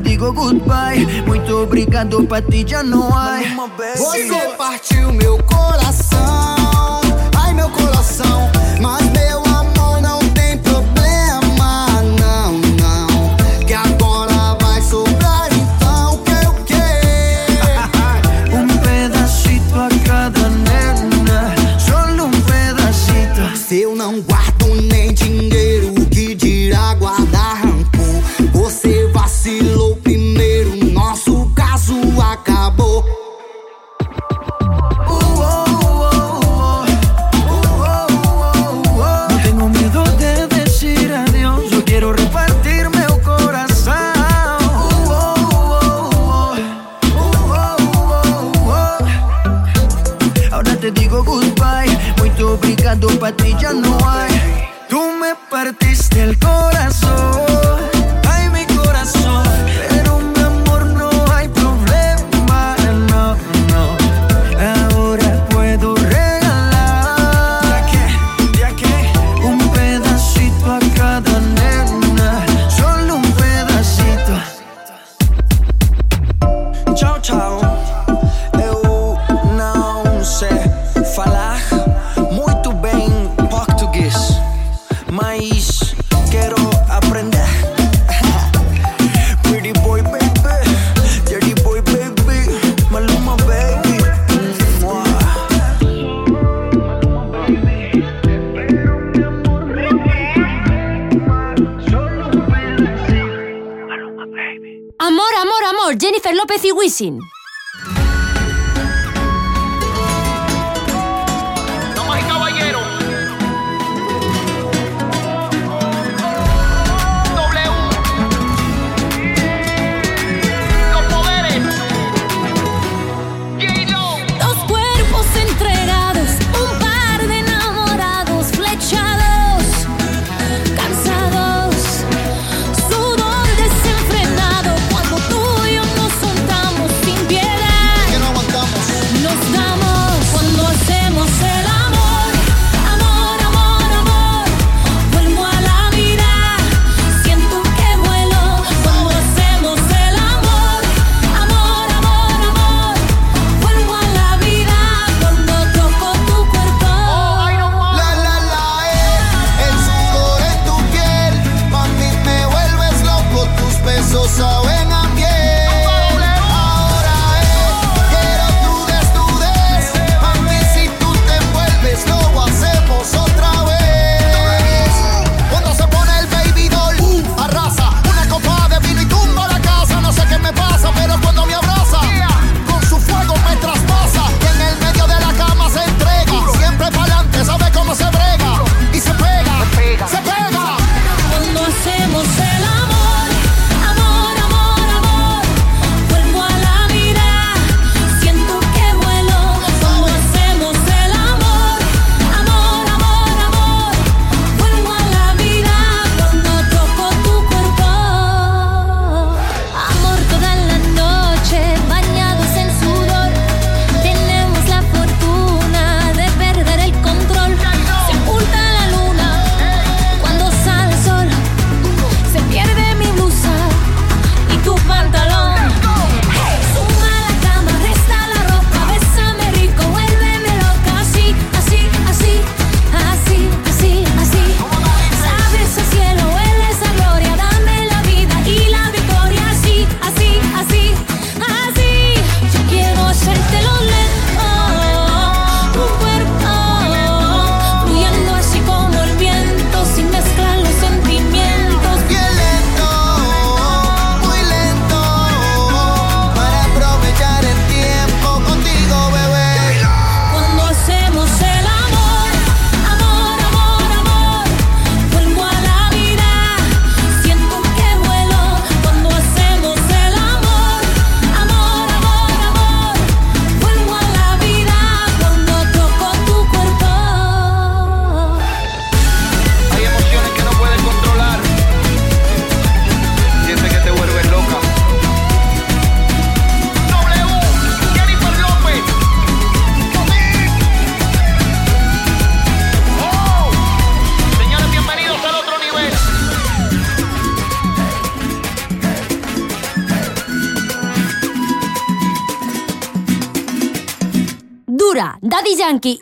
te digo goodbye. Muito obrigado, pra ti já não há. Você But ti you know why.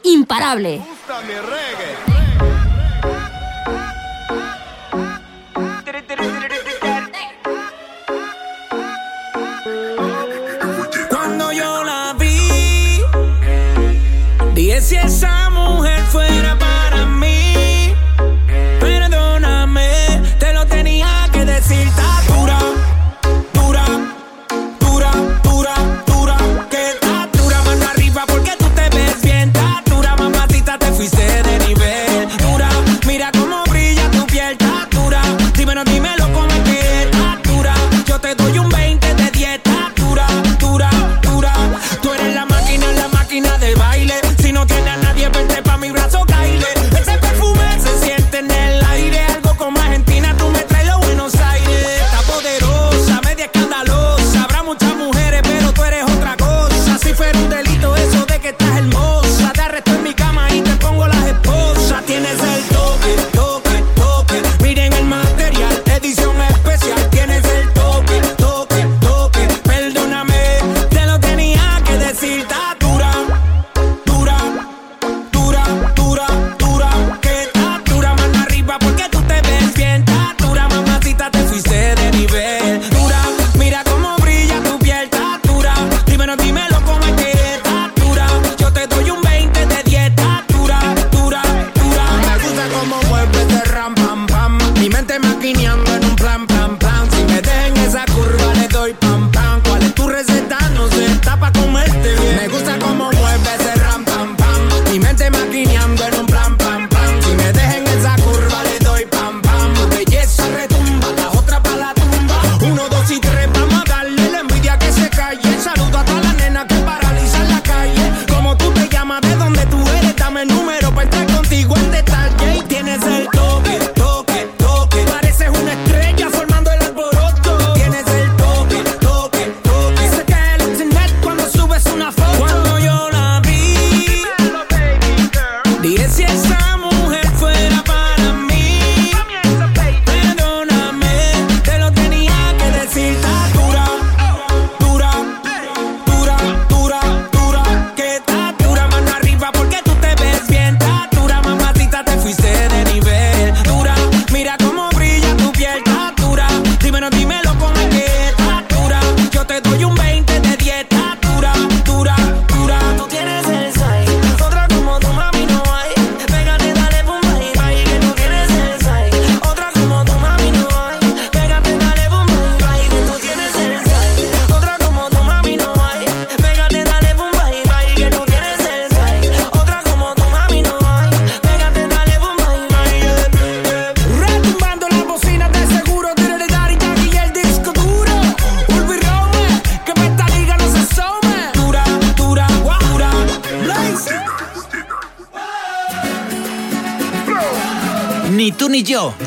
imparable.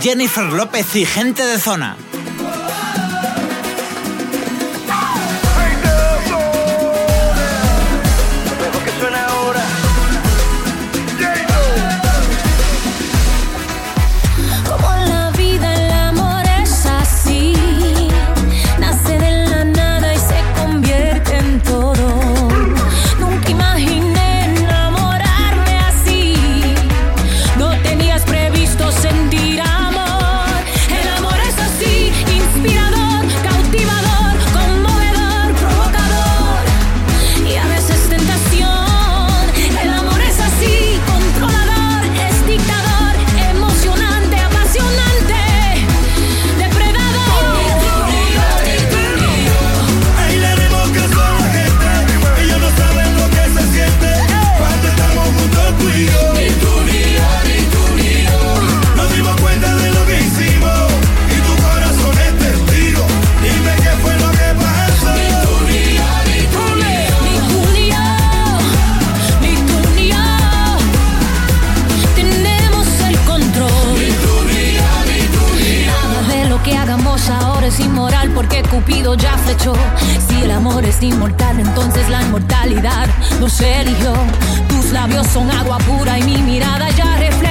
Jennifer López y gente de zona. Si el amor es inmortal, entonces la inmortalidad nos eligió. Tus labios son agua pura y mi mirada ya refleja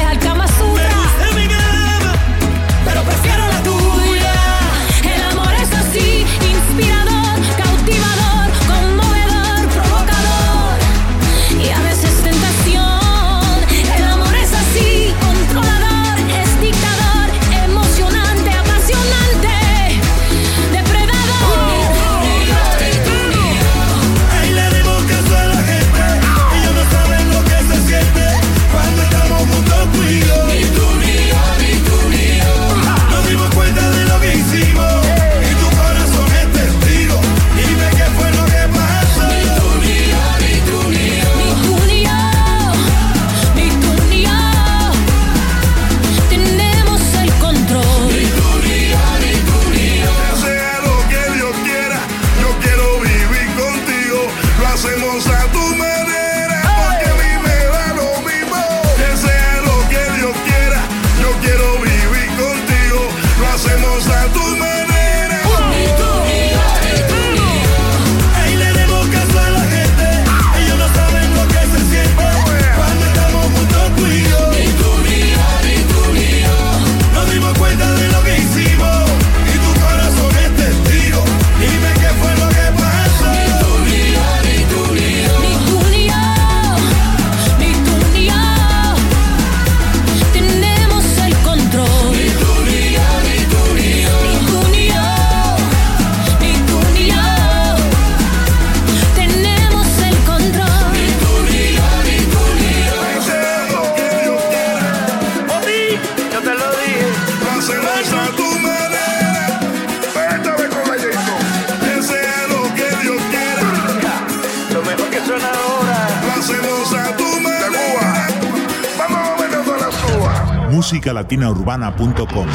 musicalatinaurbana.com.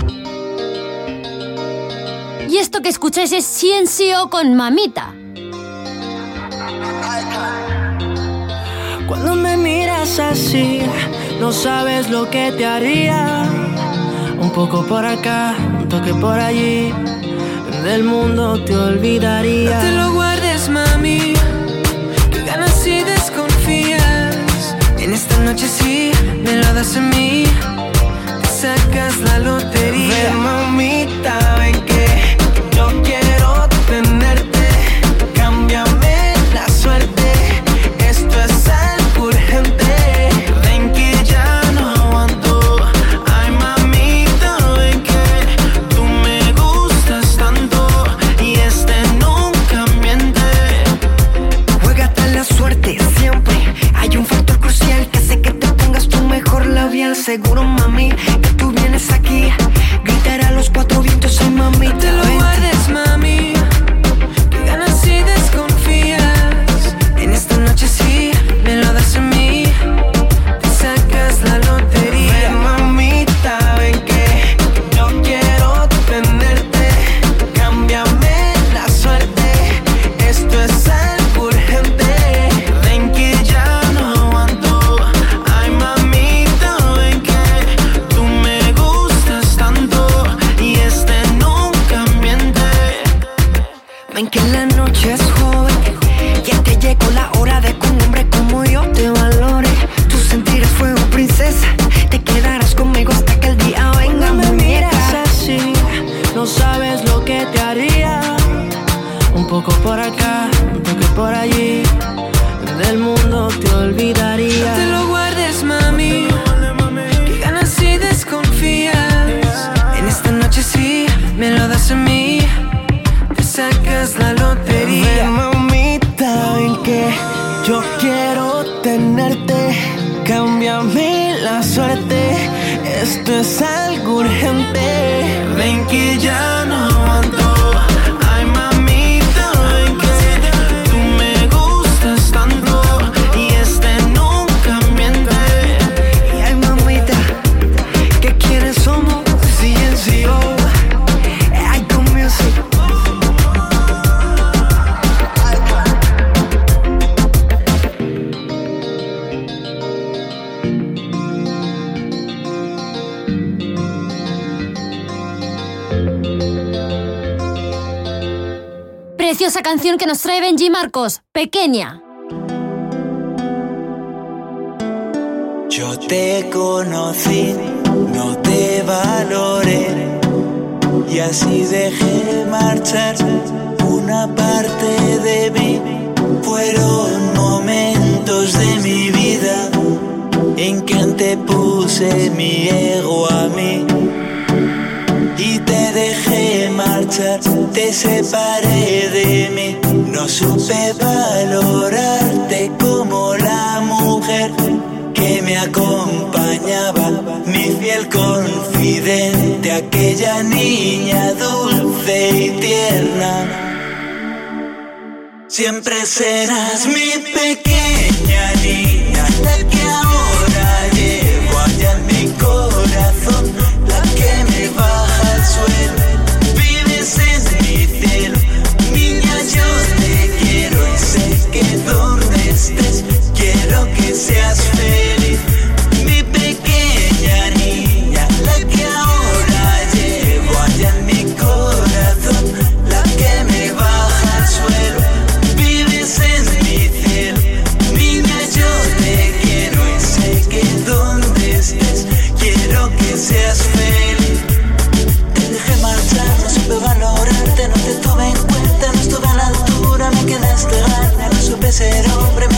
Y esto que escucháis es Ciencio con Mamita. Cuando me miras así, no sabes lo que te haría. Un poco por acá, un toque por allí. Del mundo te olvidaría. No te lo guardes, mami. Que ganas y desconfías. En esta noche sí, me lo das a mí. Sacas la lotería. Ven, mamita, ven que yo quiero tenerte. Cámbiame la suerte. Esto es algo urgente. Ven que ya no aguanto. Ay, mamita, ven que tú me gustas tanto. Y este nunca miente. Juégate la suerte siempre. Hay un factor crucial que hace que te pongas tu mejor labial. Seguro, mami, cuatro vientos, ay, mamita. No te lo vente. Marcos, Pequeña. Yo te conocí, no te valoré y así dejé marchar una parte de mí. Fueron momentos de mi vida en que antepuse mi ego a mí y te dejé marchar, te separé de mí. Supe valorarte como la mujer que me acompañaba, mi fiel confidente, aquella niña dulce y tierna. Siempre serás mi pequeña niña, ser hombre,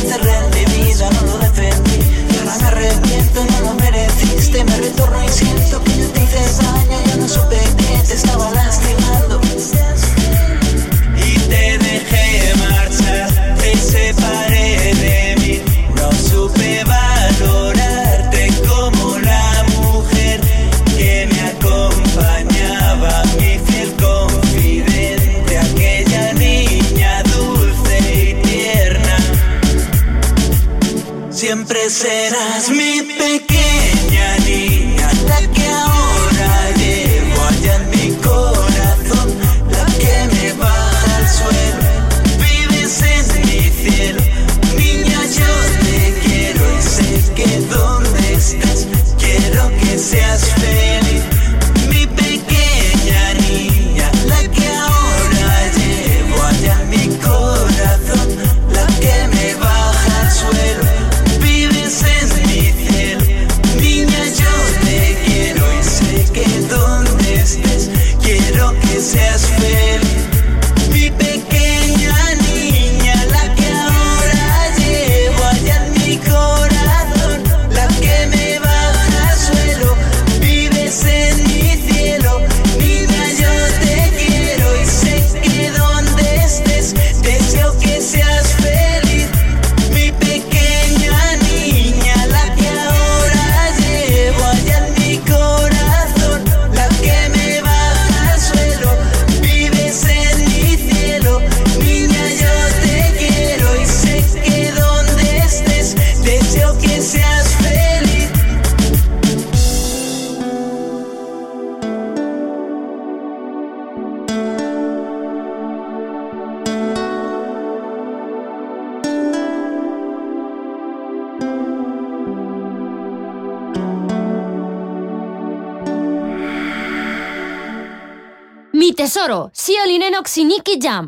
jam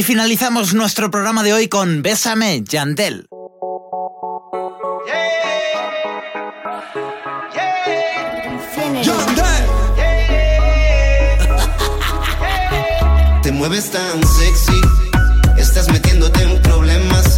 Y finalizamos nuestro programa de hoy con Bésame, Yandel. Yandel. Te mueves tan sexy, estás metiéndote en problemas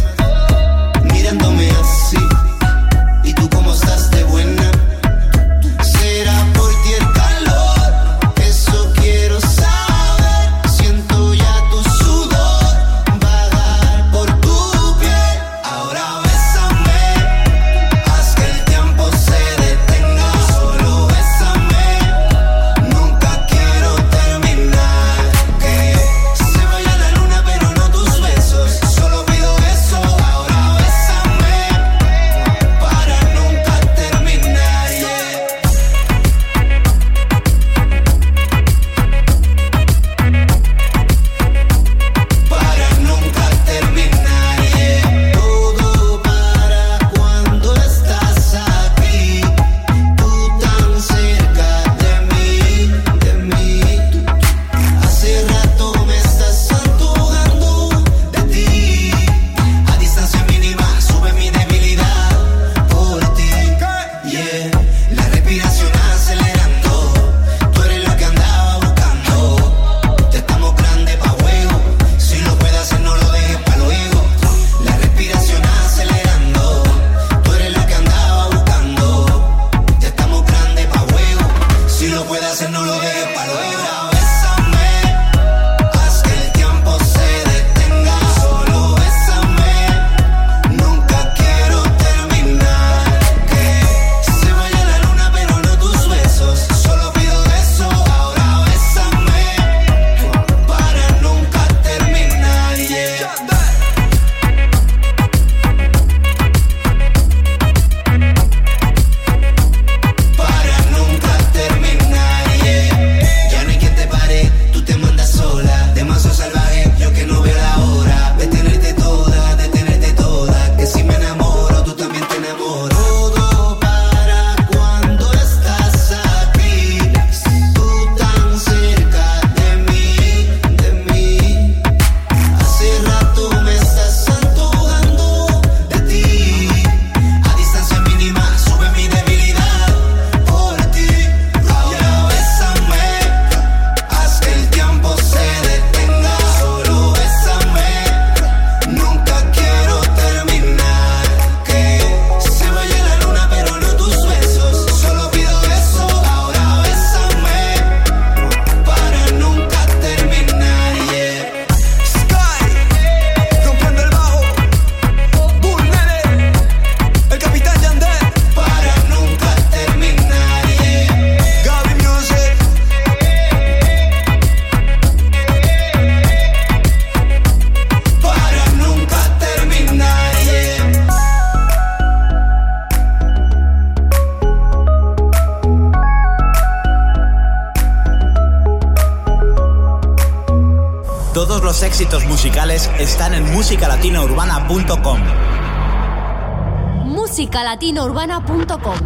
musicalatinourbana.com. musicalatinourbana.com